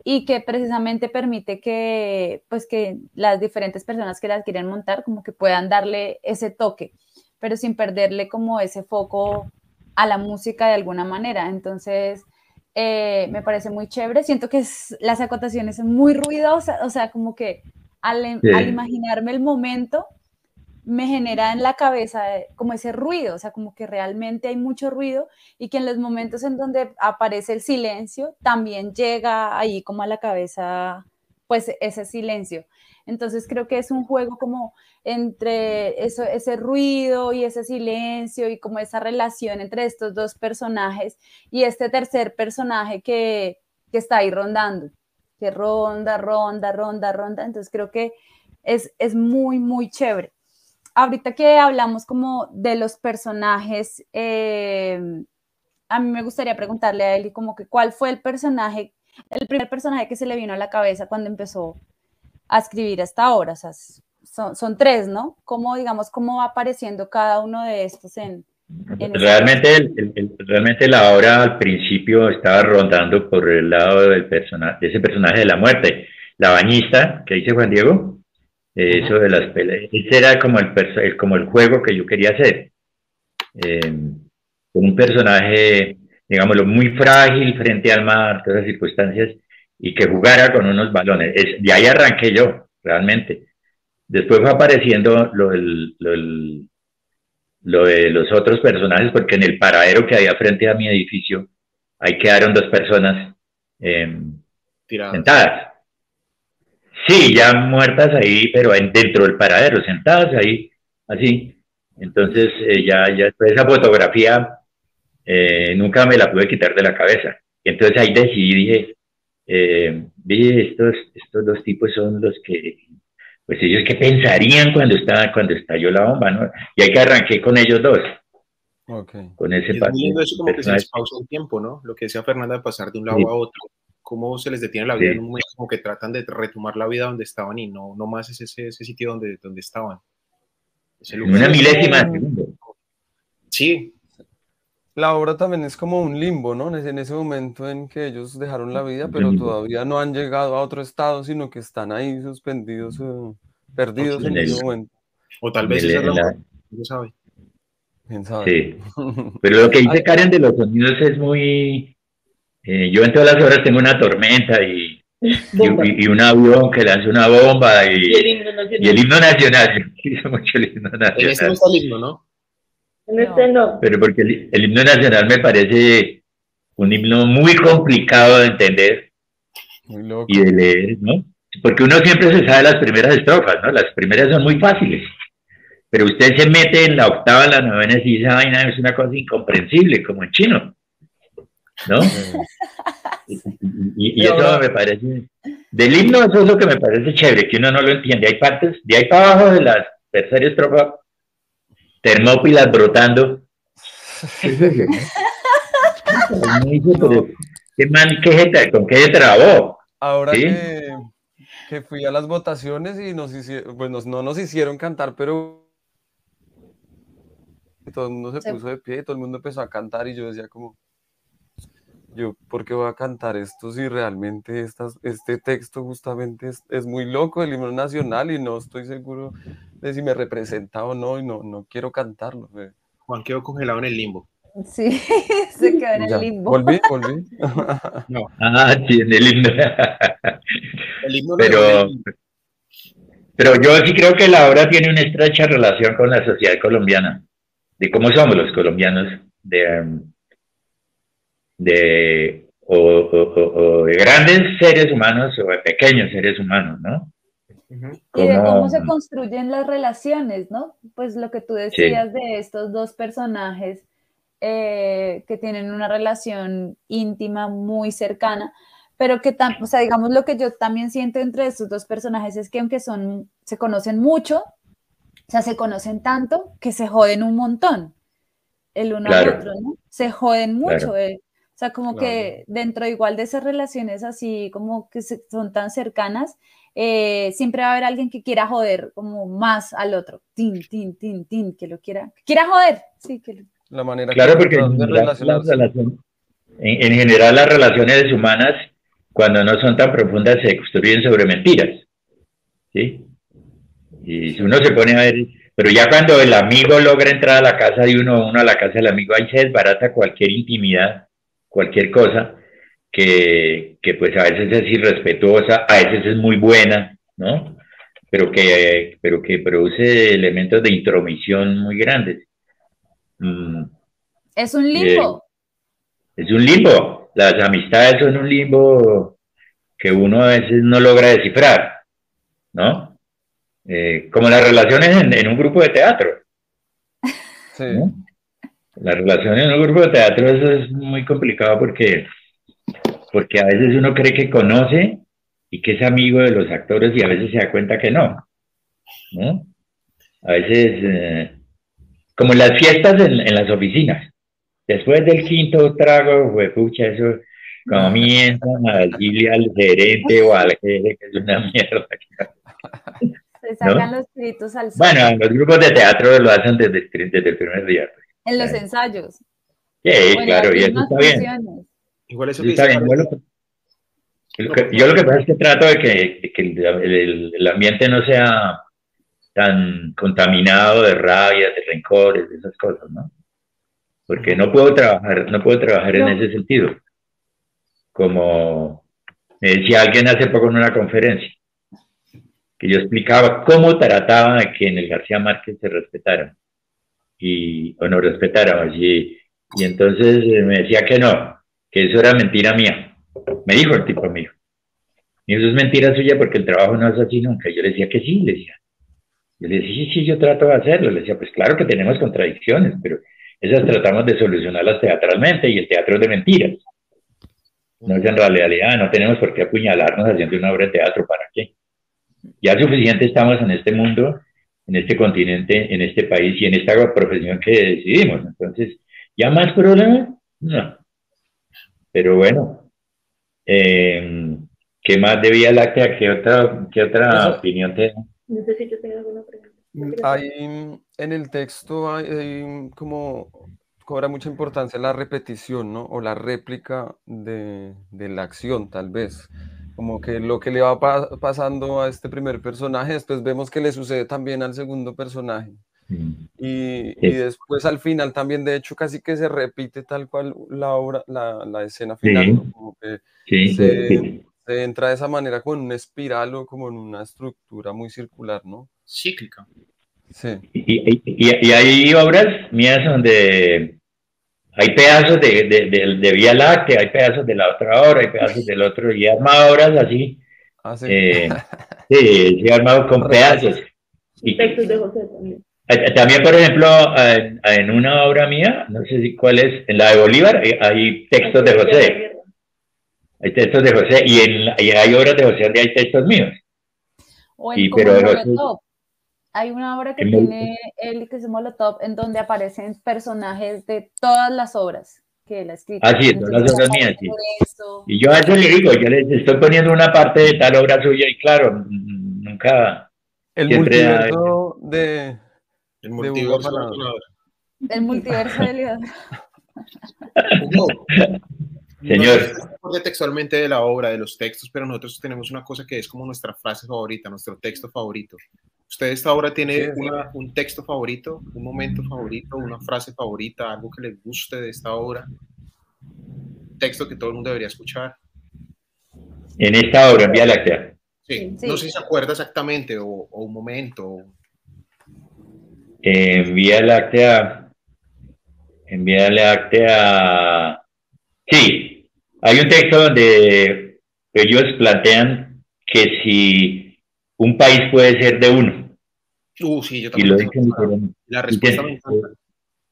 y que precisamente permite que, pues, que las diferentes personas que las quieren montar como que puedan darle ese toque, pero sin perderle como ese foco a la música de alguna manera. Entonces, eh, me parece muy chévere. Siento que las acotaciones son muy ruidosas, o sea, como que al, al imaginarme el momento, me genera en la cabeza eh, como ese ruido, o sea, como que realmente hay mucho ruido y que en los momentos en donde aparece el silencio, también llega ahí como a la cabeza, pues ese silencio. Entonces creo que es un juego como entre eso, ese ruido y ese silencio y como esa relación entre estos dos personajes y este tercer personaje que, que está ahí rondando, que ronda, ronda, ronda, ronda. Entonces creo que es, es muy, muy chévere ahorita que hablamos como de los personajes, eh, a mí me gustaría preguntarle a Eli como que cuál fue el personaje, el primer personaje que se le vino a la cabeza cuando empezó a escribir esta obra. O sea, son, tres, ¿no? ¿Cómo, digamos, cómo va apareciendo cada uno de estos en... realmente, realmente la obra al principio estaba rondando por el lado del personaje, de ese personaje de la muerte, la bañista que dice Juan Diego, eso de las peleas. Ese era como el, como el juego que yo quería hacer. Eh, un personaje, digámoslo, muy frágil frente al mar, todas las circunstancias, y que jugara con unos balones. Es, de ahí arranqué yo, realmente. Después fue apareciendo lo, lo de los otros personajes, porque en el paradero que había frente a mi edificio, ahí quedaron dos personas eh, sentadas. Sí, ya muertas ahí, pero dentro del paradero, sentadas ahí, así. Entonces, eh, ya, ya esa fotografía eh, nunca me la pude quitar de la cabeza. Entonces ahí decidí, dije, eh, estos, estos dos tipos son los que pues ellos qué pensarían cuando, estaba, cuando estalló la bomba, ¿no? Y hay que arranqué con ellos dos. Okay. Con ese es lindo eso como que se les pausa el tiempo, ¿no? Lo que decía Fernanda de pasar de un lado Sí. a otro. Cómo se les detiene la vida Sí. en un momento, como que tratan de retomar la vida donde estaban y no, no más es ese, ese sitio donde, donde estaban. Ese En lugar. una milésima de segundo. Sí, La obra también es como un limbo, ¿no? En ese, en ese momento en que ellos dejaron la vida, pero todavía no han llegado a otro estado, sino que están ahí suspendidos, eh, perdidos en En ese momento. o tal vez esa es la se sabe. ¿Quién sabe? Sí. [LAUGHS] Pero lo que dice Karen de los sonidos es muy... eh, yo en todas las horas tengo una tormenta y, y, un avión que lanza una bomba Y el himno nacional. y el himno nacional. [LAUGHS] Yo mucho el himno En ese no nacional. está el himno, ¿no? En este no. Pero porque el, el himno nacional me parece un himno muy complicado de entender Muy loco. y de leer, ¿no? Porque uno siempre se sabe las primeras estrofas, ¿no? Las primeras son muy fáciles. Pero usted se mete en la octava, en la novena y dice, esa vaina es una cosa incomprensible, como en chino, ¿no? Y, y- y Y eso me parece, del himno eso es lo que me parece chévere, que uno no lo entiende. Hay partes, de ahí para abajo de la tercera estrofa, Termópilas brotando. [LAUGHS] ¿Qué man, qué se- ¿Con qué se trabó? Ahora Sí. que, que fui a las votaciones y nos hicieron, pues nos- no nos hicieron cantar, pero todo el mundo se Se- puso de pie y todo el mundo empezó a cantar y yo decía como, yo, ¿por qué voy a cantar esto si realmente estas, este texto justamente es, es muy loco, el himno nacional y no estoy seguro de si me representa o no y no, no quiero cantarlo. eh. Juan quedó congelado en el limbo. Sí, [LAUGHS] se quedó en Ya, el limbo. Volví, volví. [LAUGHS] Ah, sí, en el himno. [LAUGHS] El himno pero, nacional, pero yo sí creo que la obra tiene una estrecha relación con la sociedad colombiana, de cómo somos los colombianos, de, um, de, o, o- o- o de grandes seres humanos o de pequeños seres humanos, ¿no? Ujú. Y de cómo se construyen las relaciones, ¿no? Pues lo que tú decías de estos dos personajes eh, que tienen una relación íntima muy cercana, pero que, o sea, digamos, lo que yo también siento entre estos dos personajes es que aunque son, se conocen mucho, o sea, se conocen tanto que se joden un montón el uno al Claro. otro, ¿no? Se joden mucho. Claro. eh. O sea, como que dentro igual de esas relaciones así como que se- son tan cercanas, eh, siempre va a haber alguien que quiera joder como más al otro. Tin, tin, tin, tin, que lo quiera. que quiera joder. Sí, que lo- La manera Claro, que porque en general, relación- en general las relaciones humanas, cuando no son tan profundas, se construyen sobre mentiras. ¿Sí? Y si uno se pone a ver, pero ya cuando el amigo logra entrar a la casa de uno, uno a la casa del amigo, ahí se desbarata cualquier intimidad, cualquier cosa, que, que pues a veces es irrespetuosa, a veces es muy buena, ¿no? Pero que, pero que produce elementos de intromisión muy grandes. Mm, Es un limbo. es un limbo. Las amistades son un limbo que uno a veces no logra descifrar, ¿no? Eh, como las relaciones en, en un grupo de teatro. Sí. ¿no? Las relaciones en un grupo de teatro eso es muy complicado porque, porque a veces uno cree que conoce y que es amigo de los actores y a veces se da cuenta que no. ¿no? A veces, eh, como en las fiestas en, en las oficinas, después del quinto trago, fue pucha, eso comienzan a decirle al gerente o al jefe que es una mierda. Se sacan los espíritus al sol. Bueno, los grupos de teatro lo hacen desde, desde el primer día. pues. en los ensayos. Sí, en claro, y eso está bien. Igual eso Eso que está dice bien. Yo lo, que- yo lo que pasa es que trato de que, de que el, el- el ambiente no sea tan contaminado de rabia, de rencores, de esas cosas, ¿no? Porque no puedo trabajar, no puedo trabajar en No. ese sentido. Como me decía alguien hace poco en una conferencia, que yo explicaba cómo trataba de que en el García Márquez se respetaran y o nos respetáramos y, y entonces eh, me decía que no, que eso era mentira mía. Me dijo el tipo mío. Y eso es mentira suya porque el trabajo no es así nunca. Yo le decía que sí, le decía. Yo le decía, sí, sí, yo trato de hacerlo. Le decía, pues claro que tenemos contradicciones, pero esas tratamos de solucionarlas teatralmente y el teatro es de mentiras. No es en realidad, no tenemos por qué apuñalarnos haciendo una obra de teatro, ¿para qué? Ya suficiente estamos en este mundo, en este continente, en este país y en esta profesión que decidimos. Entonces, ¿ya más problemas? No. Pero bueno, eh, ¿qué más de Vía Láctea? ¿Qué otra, qué otra opinión te No sé si yo tengo alguna pregunta. Hay, en el texto hay, hay como cobra mucha importancia la repetición, ¿no? O la réplica de, de la acción, tal vez. Como que lo que le va pa- pasando a este primer personaje, después vemos que le sucede también al segundo personaje. Y, y Sí. después al final también, de hecho, casi que se repite tal cual la obra, la, la escena final, ¿no? Como que Sí, se, sí. se entra de esa manera como en una espiral o como en una estructura muy circular, ¿no? Cíclica. Sí. Y, y- y- y hay obras mías donde hay pedazos de, de, de- de Vía Láctea, hay pedazos de la otra obra, hay pedazos del otro, y he armado obras así. Ah, sí. eh, [LAUGHS] sí, sí, armado con pedazos. Y, Textos de José también. Eh, también, por ejemplo, en, en una obra mía, no sé si cuál es, en la de Bolívar, hay, hay textos de José, hay textos de José, y, en, y hay obras de José donde hay textos míos. O en Sí, como pero en eso- Molotov. Hay una obra que tiene él, que es Molotov, en donde aparecen personajes de todas las obras que él ha escrito. Ah, sí, todas las obras mías, sí. Y yo a eso le digo, yo les estoy poniendo una parte de tal obra suya, y claro, nunca... El multiverso de... El De multiverso Hugo sonador. El multiverso de [LAUGHS] Señor. No sé si se acuerde textualmente de la obra, de los textos, pero nosotros tenemos una cosa que es como nuestra frase favorita, nuestro texto favorito. ¿Usted esta obra tiene Sí. una- un texto favorito, un momento favorito, una frase favorita, algo que le guste de esta obra? Texto que todo el mundo debería escuchar. En esta obra, en Vía Láctea. Sí, Sí. no sé si se acuerda exactamente o, o un momento. o- En Vía Láctea. En Vía Láctea. Sí, hay un texto donde ellos plantean que si un país puede ser de uno. Uh, sí, yo Y también. lo tengo dicen. La respuesta me encanta.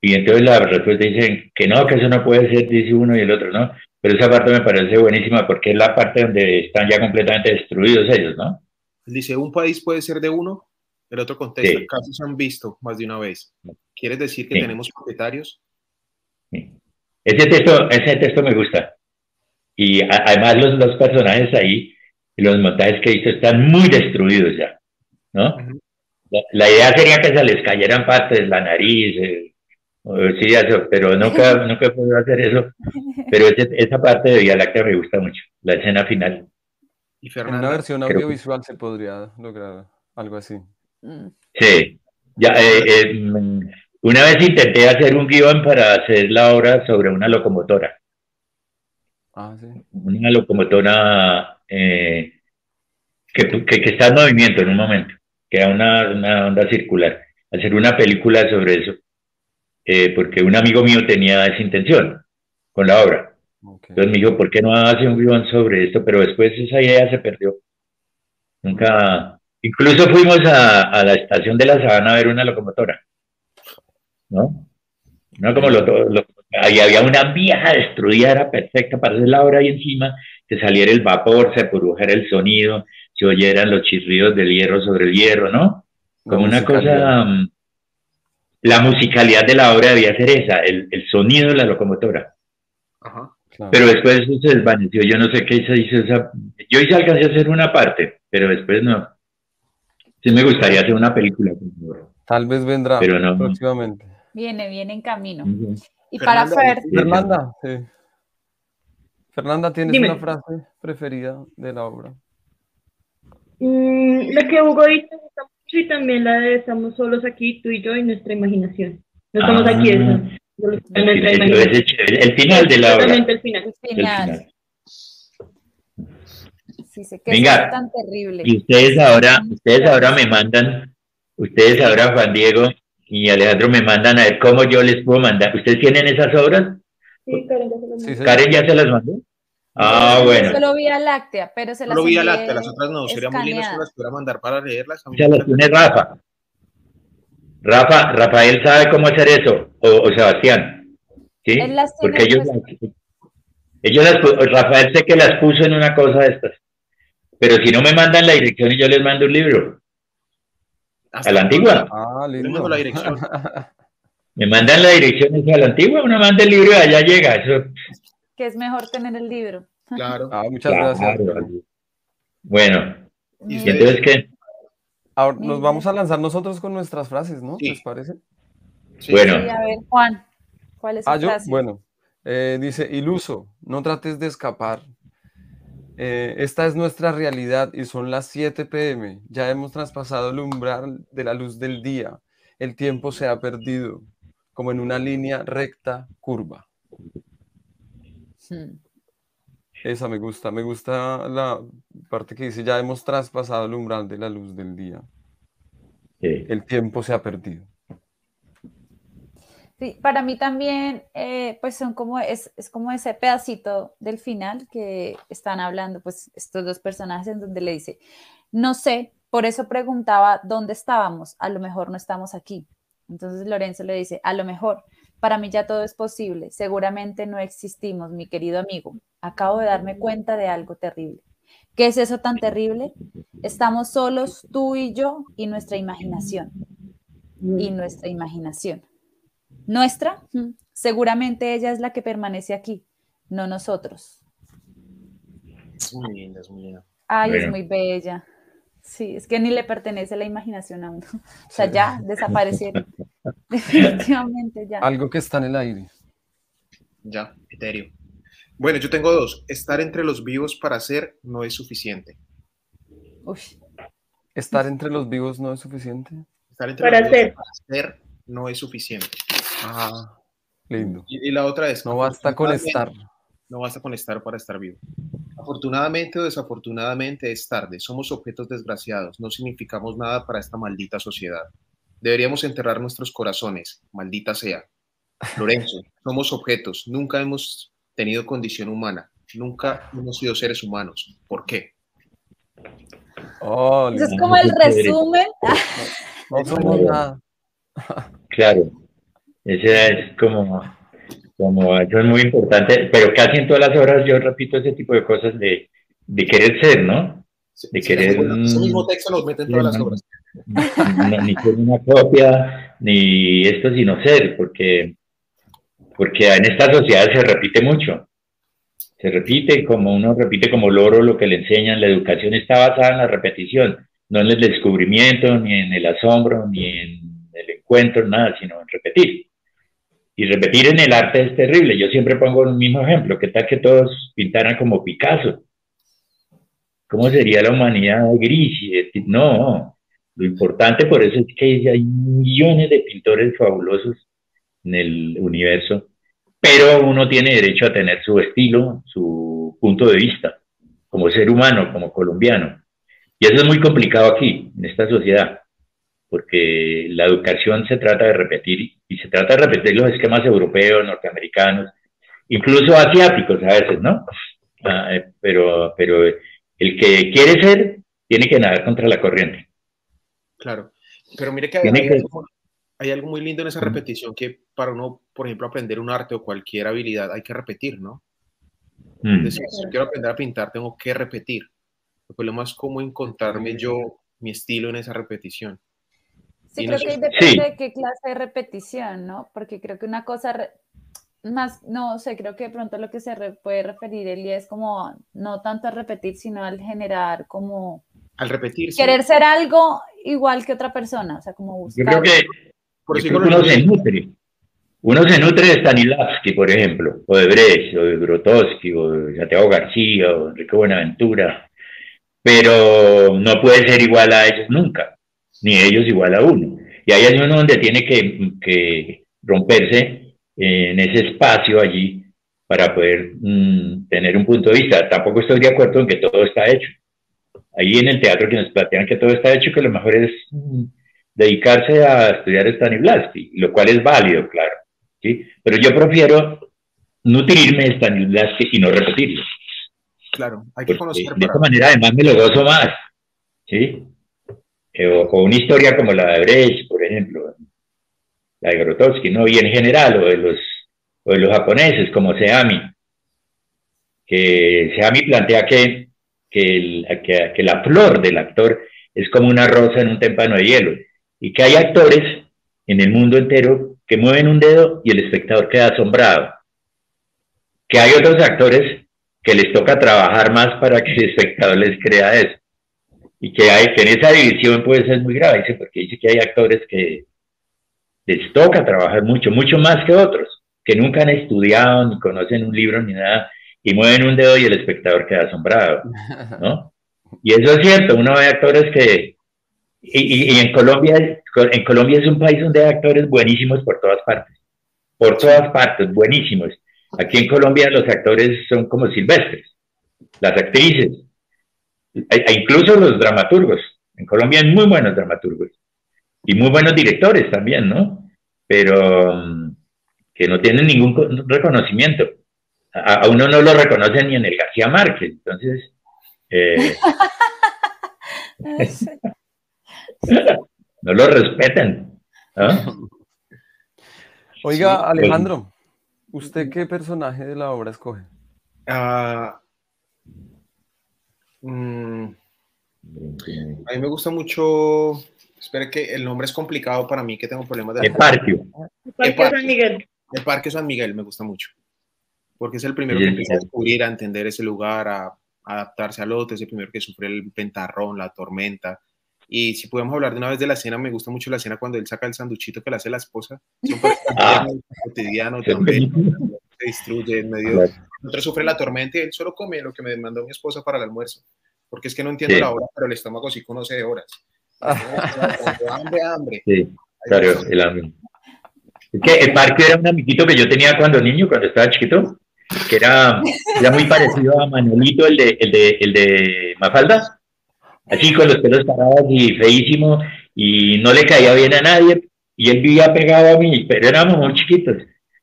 Y entonces la respuesta dicen que no, que eso no puede ser, dice uno y el otro, ¿no? Pero esa parte me parece buenísima porque es la parte donde están ya completamente destruidos ellos, ¿no? Dice, un país puede ser de uno, el otro contesta, Sí. casos se han visto más de una vez. ¿Quieres decir que Sí. tenemos propietarios? Ese texto, ese texto me gusta. Y a- además los, los personajes ahí, y los montajes que hizo están muy destruidos ya, ¿no? La, la idea sería que se les cayeran partes, la nariz, eh, o sí, eso, pero nunca, [LAUGHS] nunca he podido hacer eso. Pero ese- esa parte de Vía Láctea me gusta mucho, la escena final. Y En una versión creo audiovisual se podría lograr algo así. Mm. Sí, ya, eh, eh, mm, una vez intenté hacer un guion para hacer la obra sobre una locomotora. Ah, sí. una locomotora eh, que, que- que está en movimiento en un momento, que da una, una onda circular. Hacer una película sobre eso, eh, porque un amigo mío tenía esa intención con la obra. ok. Entonces me dijo, ¿por qué no hace un guion sobre esto? Pero después esa idea se perdió. Nunca. Incluso fuimos a, a la estación de la Sabana a ver una locomotora. ¿No? No como lo, lo- ahí había una vieja destruida, era perfecta para hacer la obra ahí encima, que saliera el vapor, se produjera el sonido, se oyeran los chirridos del hierro sobre el hierro, ¿no? Como una cosa. mm, La musicalidad de la obra debía ser esa, el, el sonido de la locomotora. ajá. Claro. Pero después eso se desvaneció. Yo no sé qué se hizo esa. Yo hice alcancé a hacer una parte, pero después no. Sí me gustaría hacer una película. Tal vez vendrá Pero no. próximamente. Viene, viene en camino. Y para Fernanda, Fer, Fernanda, sí. Fernanda, ¿tienes Dime. una frase preferida de la obra? Mm, la que Hugo dice me gusta mucho y también la de estamos solos aquí, tú y yo y nuestra imaginación. No estamos Ah. aquí. Solo está El, final de la obra. Totalmente el final. el el final. Final. Sí, sé que Venga. es tan terrible. Y ustedes ahora, ustedes ahora me mandan, ustedes ahora Juan Diego y Alejandro me mandan a ver cómo yo les puedo mandar. ¿Ustedes tienen esas obras? Sí, Karen, ya se mandé. sí. ¿Karen ya se las mandó? Ah, Yo bueno. Solo Vía Láctea, pero se las Solo vi a envié Láctea, las otras no. Sería muy lindo si las pudiera mandar para leerlas. A mí Esa me las tiene Rafa. Rafa, Rafael sabe cómo hacer eso, o, o Sebastián. ¿Sí? Él las Porque tiene, ellos, pues- las- ellos las, Rafael sé que las puso en una cosa de estas. Pero si no me mandan la dirección y yo les mando un libro. Hasta ¿A la antigua? Ah, lindo. la dirección. [LAUGHS] Me mandan la dirección y a la antigua, uno manda el libro y allá llega. Eso, Que es mejor tener el libro. Claro. Ah, muchas claro. gracias. Bueno, ¿Y entonces qué? Ahora nos vamos a lanzar nosotros con nuestras frases, ¿no? Sí. ¿Les parece? Sí. Bueno. Sí, a ver, Juan, ¿cuál es su Ah, yo, frase? bueno, eh, dice, iluso, no trates de escapar. Eh, esta es nuestra realidad y son las 7 pm. Ya hemos traspasado el umbral de la luz del día. El tiempo se ha perdido, como en una línea recta, curva. Hmm. Esa me gusta, me gusta la parte que dice, ya hemos traspasado el umbral de la luz del día. Sí. El tiempo se ha perdido. Sí, para mí también, eh, pues son como, es, es como ese pedacito del final que están hablando, pues estos dos personajes en donde le dice, no sé, por eso preguntaba dónde estábamos, a lo mejor no estamos aquí. Entonces Lorenzo le dice, a lo mejor, para mí ya todo es posible, seguramente no existimos, mi querido amigo, acabo de darme cuenta de algo terrible. ¿Qué es eso tan terrible? Estamos solos tú y yo y nuestra imaginación. Y nuestra imaginación. Nuestra, seguramente ella es la que permanece aquí, no nosotros. Es muy linda, es muy linda. Ay, es muy bella. Sí, es que ni le pertenece la imaginación a uno. O sea, Sí. ya desaparecieron. [LAUGHS] Definitivamente ya. Algo que está en el aire. Ya, etéreo. Bueno, yo tengo dos. Estar entre los vivos para ser no es suficiente. Uy, ¿Estar entre los vivos no es suficiente? Estar entre Para los vivos ser. para ser no es suficiente. Ah, lindo. Y, y la otra es... No basta con estar. No basta con estar para estar vivo. Afortunadamente o desafortunadamente es tarde. Somos objetos desgraciados. No significamos nada para esta maldita sociedad. Deberíamos enterrar nuestros corazones. Maldita sea. Lorenzo, [LAUGHS] somos objetos. Nunca hemos tenido condición humana. Nunca hemos sido seres humanos. ¿Por qué? Oh, Eso es como el resumen. No somos nada. Claro, ese es como, como, eso es muy importante, pero casi en todas las horas yo repito ese tipo de cosas de, de querer ser, ¿no? De querer, Ese mismo texto lo mete en todas las obras. No, ni ser una copia, ni esto, sino ser, porque, porque en esta sociedad se repite mucho. Se repite como uno repite como loro lo que le enseñan. La educación está basada en la repetición, no en el descubrimiento, ni en el asombro, ni en el encuentro, nada, sino en repetir. Y repetir en el arte es terrible. Yo siempre pongo el mismo ejemplo. ¿Qué tal que todos pintaran como Picasso? ¿Cómo sería la humanidad gris? No, lo importante por eso es que hay millones de pintores fabulosos en el universo, pero uno tiene derecho a tener su estilo, su punto de vista, como ser humano, como colombiano. Y eso es muy complicado aquí, en esta sociedad, porque la educación se trata de repetir y se trata de repetir los esquemas europeos, norteamericanos, incluso asiáticos a veces, ¿no? Ah, eh, pero, pero el que quiere ser tiene que nadar contra la corriente. Claro. Pero mire que hay, hay que- algo, hay algo muy lindo en esa repetición que para uno, por ejemplo, aprender un arte o cualquier habilidad hay que repetir, ¿no? Mm. Es decir, si yo quiero aprender a pintar, tengo que repetir. El problema es cómo encontrarme yo mi estilo en esa repetición. Sí, Y creo que depende Sí. de qué clase de repetición, ¿no? Porque creo que una cosa re- más, no sé, creo que de pronto lo que se re- puede referir Eli es como no tanto a repetir, sino al generar como Al repetir, querer ser algo igual que otra persona, o sea, como Yo buscar. creo que, Por yo creo que uno se nutre. Uno se nutre de Stanislavski, por ejemplo, o de Brecht, o de Grotowski, o de Santiago García, o de Enrique Buenaventura, pero no puede ser igual a ellos nunca, ni ellos igual a uno. Y ahí es uno donde tiene que, que romperse en ese espacio allí para poder mm, tener un punto de vista. Tampoco estoy de acuerdo en que todo está hecho. Ahí en el teatro que nos plantean que todo está hecho, que lo mejor es mm, dedicarse a estudiar Stanislavski, lo cual es válido, claro. ¿sí? Pero yo prefiero nutrirme de Stanislavski y no repetirlo. Claro, hay que porque conocer de esta manera además me lo gozo más. ¿sí? Eh, O, una historia como la de Brecht, por ejemplo, la de Grotowski, ¿no? y en general, o de los, o de los japoneses, como Seami, que Seami plantea que que, que, que la flor del actor es como una rosa en un témpano de hielo y que hay actores en el mundo entero que mueven un dedo y el espectador queda asombrado. Que hay otros actores que les toca trabajar más para que el espectador les crea eso. Y que, hay, que en esa división puede ser muy grave, dice, porque dice que hay actores que les toca trabajar mucho, mucho más que otros, que nunca han estudiado, ni conocen un libro, ni nada, y mueven un dedo y el espectador queda asombrado, ¿no? Y eso es cierto, uno ve actores que, y, y, en Colombia, en Colombia es un país donde hay actores buenísimos por todas partes, por todas partes, buenísimos. Aquí en Colombia los actores son como silvestres, las actrices, e incluso los dramaturgos. En Colombia hay muy buenos dramaturgos y muy buenos directores también, ¿no? Pero mm, que no tienen ningún reconocimiento. A, uno no lo reconoce ni en el García Márquez, entonces... Eh, [LAUGHS] [LAUGHS] no lo respetan. Oiga, Alejandro, ¿usted qué personaje de la obra escoge? Ah, mm, a mí me gusta mucho. Espera que el nombre es complicado para mí, que tengo problemas de. El Parque San Miguel. El Parque San Miguel me gusta mucho. Porque es el primero que empieza a descubrir, a entender ese lugar, a, adaptarse al otro, es el primero que sufre el pentarrón, la tormenta. Y si podemos hablar de una vez de la escena, me gusta mucho la escena cuando él saca el sanduchito que le hace la esposa. [LAUGHS] Ah. cotidiano también. Se destruye en medio. Otro sufre la tormenta y él solo come lo que me mandó mi esposa para el almuerzo. Porque es que no entiendo la hora, pero el estómago sí conoce de horas. [LAUGHS] hambre, hambre. Sí, claro, el hambre. Es que el parque era un amiguito que yo tenía cuando niño, cuando estaba chiquito, que era, era muy parecido a Manolito, el de, el de, el de Mafalda así con los pelos parados y feísimo, y no le caía bien a nadie, y él vivía pegado a mí, pero éramos muy chiquitos,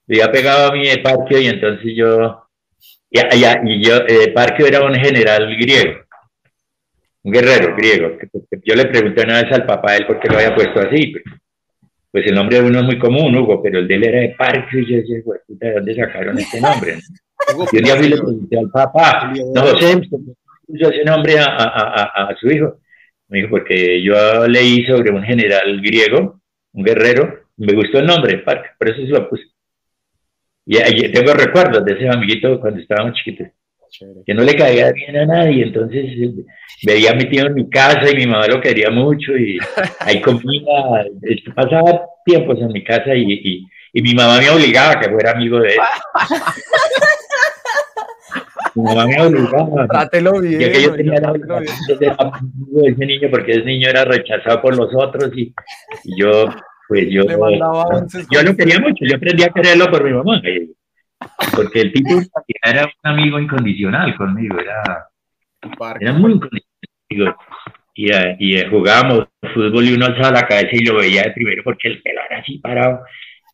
vivía pegado a mí de Parque, y entonces yo, ya, ya, y yo, eh, Parque era un general griego, un guerrero griego, yo le pregunté una vez al papá de él por qué lo había puesto así, pues, pues el nombre de uno es muy común, Hugo, pero el de él era de Parque, y yo decía, ¿de dónde sacaron este nombre? y un día fui y le pregunté al papá, no sé, puso ese nombre a, a, a, su hijo? Me dijo, porque yo leí sobre un general griego, un guerrero, me gustó el nombre, Parque, por eso se lo puse. Y, tengo recuerdos de ese amiguito cuando estábamos chiquitos, que no le caía bien a nadie, entonces veía metido en mi casa y mi mamá lo quería mucho y [LAUGHS] ahí comía, pasaba tiempos en mi casa y, y, y mi mamá me obligaba a que fuera amigo de él. [LAUGHS] Mi mamá me obligaba. Trátelo bien. Ya que yo tenía la de ese niño, porque ese niño era rechazado por los otros y, y yo, pues yo, yo lo quería mucho, yo aprendí a quererlo por mi mamá. Porque el tipo [LAUGHS] era un amigo incondicional conmigo, era, era muy incondicional. Y, y jugábamos fútbol y uno alzaba la cabeza y lo veía de primero porque el pelo era así parado.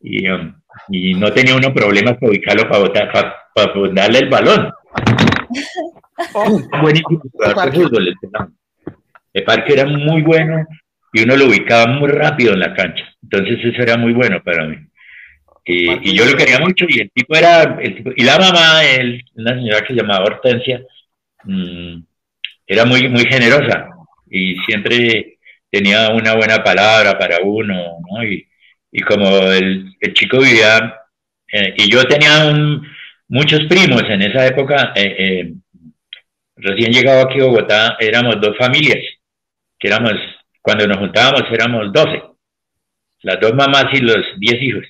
Y, um, y no tenía uno problemas para ubicarlo para, botar, para, para darle el balón. [LAUGHS] Oh, buenísimo el parque era muy bueno y uno lo ubicaba muy rápido en la cancha. Entonces eso era muy bueno para mí. Y, yo lo quería mucho y el tipo era, el tipo, y la mamá, él, una señora que se llamaba Hortensia, mmm, era muy, muy generosa y siempre tenía una buena palabra para uno, ¿no? Y, y como el, el chico vivía, eh, y yo tenía un, muchos primos en esa época, eh, eh, recién llegado aquí a Bogotá, éramos dos familias, que éramos, cuando nos juntábamos éramos doce, las dos mamás y los diez hijos.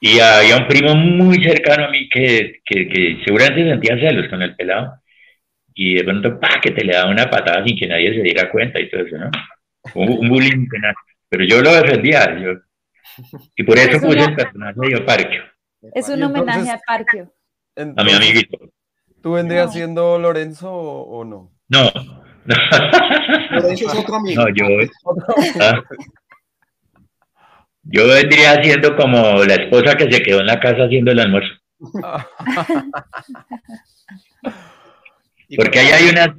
Y había un primo muy cercano a mí que, que, que seguramente sentía celos con el pelado. Y de pronto, pa, que te le daba una patada sin que nadie se diera cuenta y todo eso, ¿no? Un, bullying Pero yo lo defendía. Yo, y por eso puse el personaje de Parque. Es un homenaje a Parquio. a mi amiguito. ¿Tú vendrías siendo Lorenzo o, no? No. [LAUGHS] Es otro amigo. No, yo. [LAUGHS] ¿Ah? Yo vendría siendo como la esposa que se quedó en la casa haciendo el almuerzo. [LAUGHS] Porque ahí hay unas,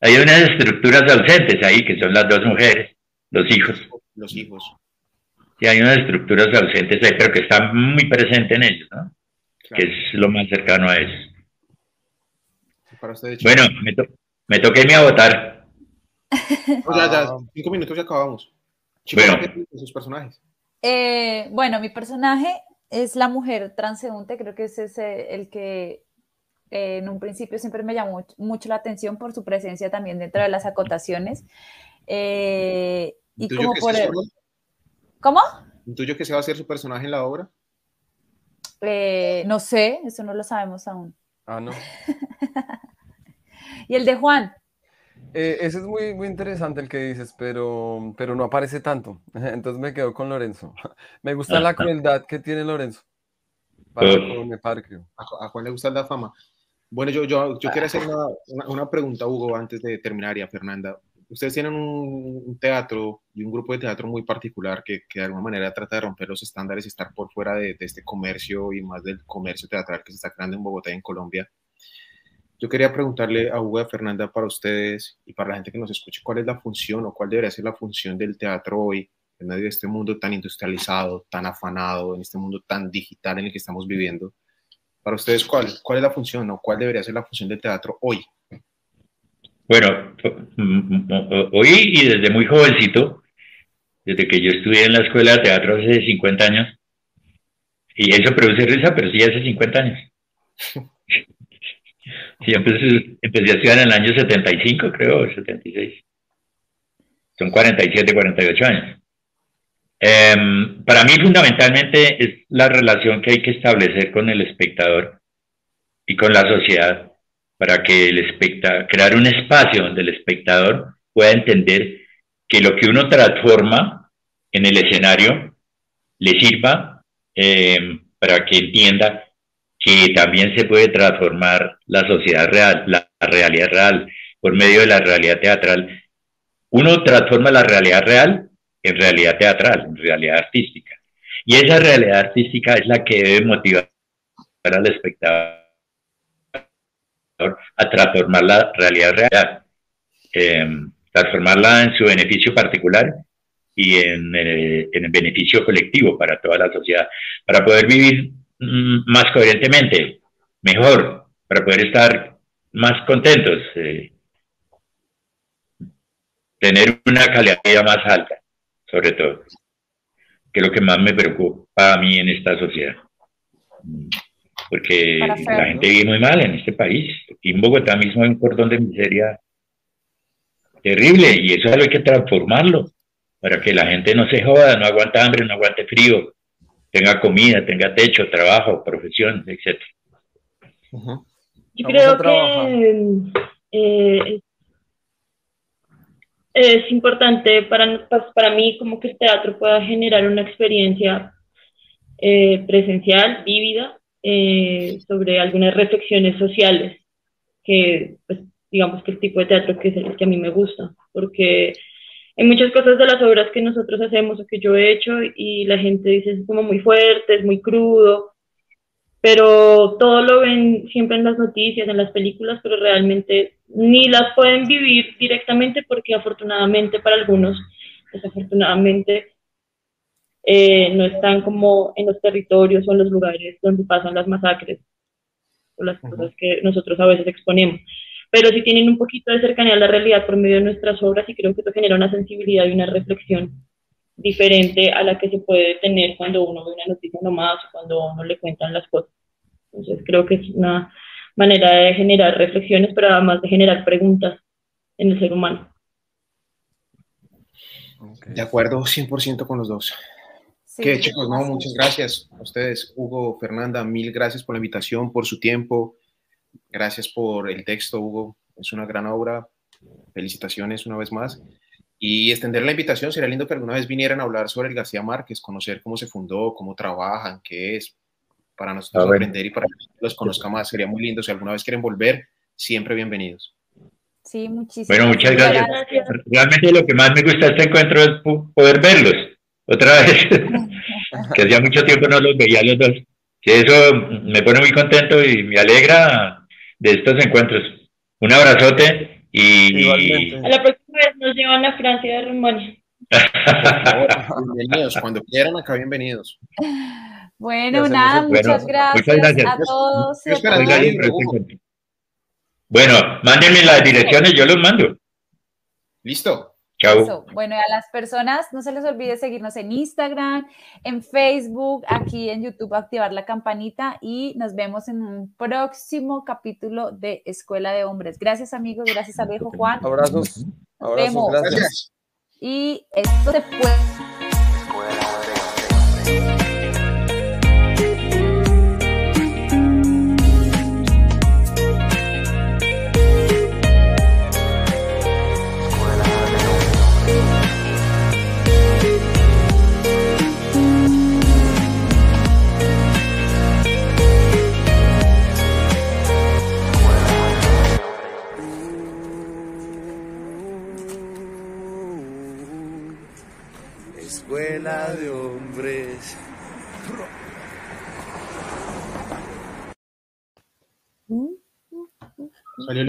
hay unas estructuras ausentes ahí, que son las dos mujeres, los hijos. Los hijos. Sí, hay unas estructuras ausentes ahí, pero que están muy presentes en ellos, ¿no? Que es lo más cercano a eso. bueno, Me toca irme a votar. O sea, ya, cinco minutos y acabamos. Chicos, Bueno. sus personajes. Eh, bueno, mi personaje es la mujer transeúnte, creo que ese es eh, el que eh, en un principio siempre me llamó much- mucho la atención por su presencia también dentro de las acotaciones. Eh, y ¿Intuyo como por el- ¿Cómo? ¿Intuyo que se va a hacer su personaje en la obra? Eh, no sé, eso no lo sabemos aún. Ah, no. [LAUGHS] Y el de Juan, Eh, ese es muy, muy interesante el que dices, pero, pero no aparece tanto. [LAUGHS] Entonces me quedo con Lorenzo. [LAUGHS] Me gusta la crueldad que tiene Lorenzo para Uf. con Eparquio. A, Ju- a Juan le gusta la fama. Bueno, yo, yo, yo quiero hacer una, una, una pregunta, Hugo, antes de terminar y a Fernanda. Ustedes tienen un, un teatro y un grupo de teatro muy particular que, que de alguna manera trata de romper los estándares y estar por fuera de, de este comercio y más del comercio teatral que se está creando en Bogotá y en Colombia. Yo quería preguntarle a Hugo a Fernanda para ustedes y para la gente que nos escuche, ¿cuál es la función o cuál debería ser la función del teatro hoy en medio de este mundo tan industrializado, tan afanado, en este mundo tan digital en el que estamos viviendo? Para ustedes, ¿cuál, cuál es la función o cuál debería ser la función del teatro hoy? Bueno, mm, mm, hoy y desde muy jovencito, desde que yo estudié en la escuela de teatro hace 50 años, y eso produce risa, pero sí hace 50 años. [LAUGHS] Yo empecé, empecé a estudiar en el año 75, creo, o 76. Son 47, 48 años. Em, para mí, fundamentalmente, es la relación que hay que establecer con el espectador y con la sociedad para que el especta crear un espacio donde el espectador pueda entender que lo que uno transforma en el escenario le sirva eh, para que entienda que también se puede transformar la sociedad real, la, realidad real, por medio de la realidad teatral. Uno transforma la realidad real en realidad teatral, en realidad artística. Y esa realidad artística es la que debe motivar al espectador a transformar la realidad real, eh, transformarla en su beneficio particular y en, eh, en el beneficio colectivo para toda la sociedad, para poder vivir más coherentemente, mejor, para poder estar más contentos, eh, tener una calidad de vida más alta, sobre todo, que es lo que más me preocupa a mí en esta sociedad. Mm, Porque la gente vive muy mal en este país. Aquí en Bogotá mismo hay un cordón de miseria terrible y eso hay que transformarlo para que la gente no se joda, no aguante hambre, no aguante frío, tenga comida, tenga techo, trabajo, profesión, etc. Yo creo que eh, es importante para, pues, para mí como que el teatro pueda generar una experiencia eh, presencial, vívida, eh, sobre algunas reflexiones sociales, que pues, digamos que el tipo de teatro que es el que a mí me gusta, porque hay muchas cosas de las obras que nosotros hacemos o que yo he hecho y la gente dice es como muy fuerte, es muy crudo, pero todo lo ven siempre en las noticias, en las películas, pero realmente ni las pueden vivir directamente porque afortunadamente para algunos, desafortunadamente, eh, no están como en los territorios o en los lugares donde pasan las masacres o las cosas que nosotros a veces exponemos. Pero sí tienen un poquito de cercanía a la realidad por medio de nuestras obras y creo que eso genera una sensibilidad y una reflexión diferente a la que se puede tener cuando uno ve una noticia nomás o cuando a uno le cuentan las cosas. Entonces creo que es una manera de generar reflexiones, pero además de generar preguntas en el ser humano. De acuerdo, 100% con los dos. sí, ¿Qué, chicos? No, muchas gracias a ustedes. Hugo, Fernanda, mil gracias por la invitación, por su tiempo. Gracias por el texto, Hugo. Es una gran obra. Felicitaciones una vez más. Y extender la invitación, sería lindo que alguna vez vinieran a hablar sobre el García Márquez, conocer cómo se fundó, cómo trabajan, qué es, para nosotros aprender y para que los conozca más. Sería muy lindo. Si alguna vez quieren volver, siempre bienvenidos. Sí, muchísimas Bueno, muchas gracias. Gracias. Realmente lo que más me gusta de este encuentro es po- poder verlos otra vez, [LAUGHS] que hacía mucho tiempo no los veía los dos. Sí, eso me pone muy contento y me alegra de estos encuentros. Un abrazote y... A la próxima vez nos llevan a Francia de Rumania. [LAUGHS] Bienvenidos. Cuando quieran, acá bienvenidos. Bueno, nada, muchas Bueno, gracias, muchas gracias. a todos. y Yo a encuentro. Bueno, mándenme las direcciones, yo los mando. Listo. Chao. Eso. Bueno, y a las personas no se les olvide seguirnos en Instagram, en Facebook, aquí en YouTube, activar la campanita y nos vemos en un próximo capítulo de Escuela de Hombres. Gracias amigos, gracias a viejo Juan. Abrazos. Abrazos, vemos. gracias. Y esto se fue. buena de hombres.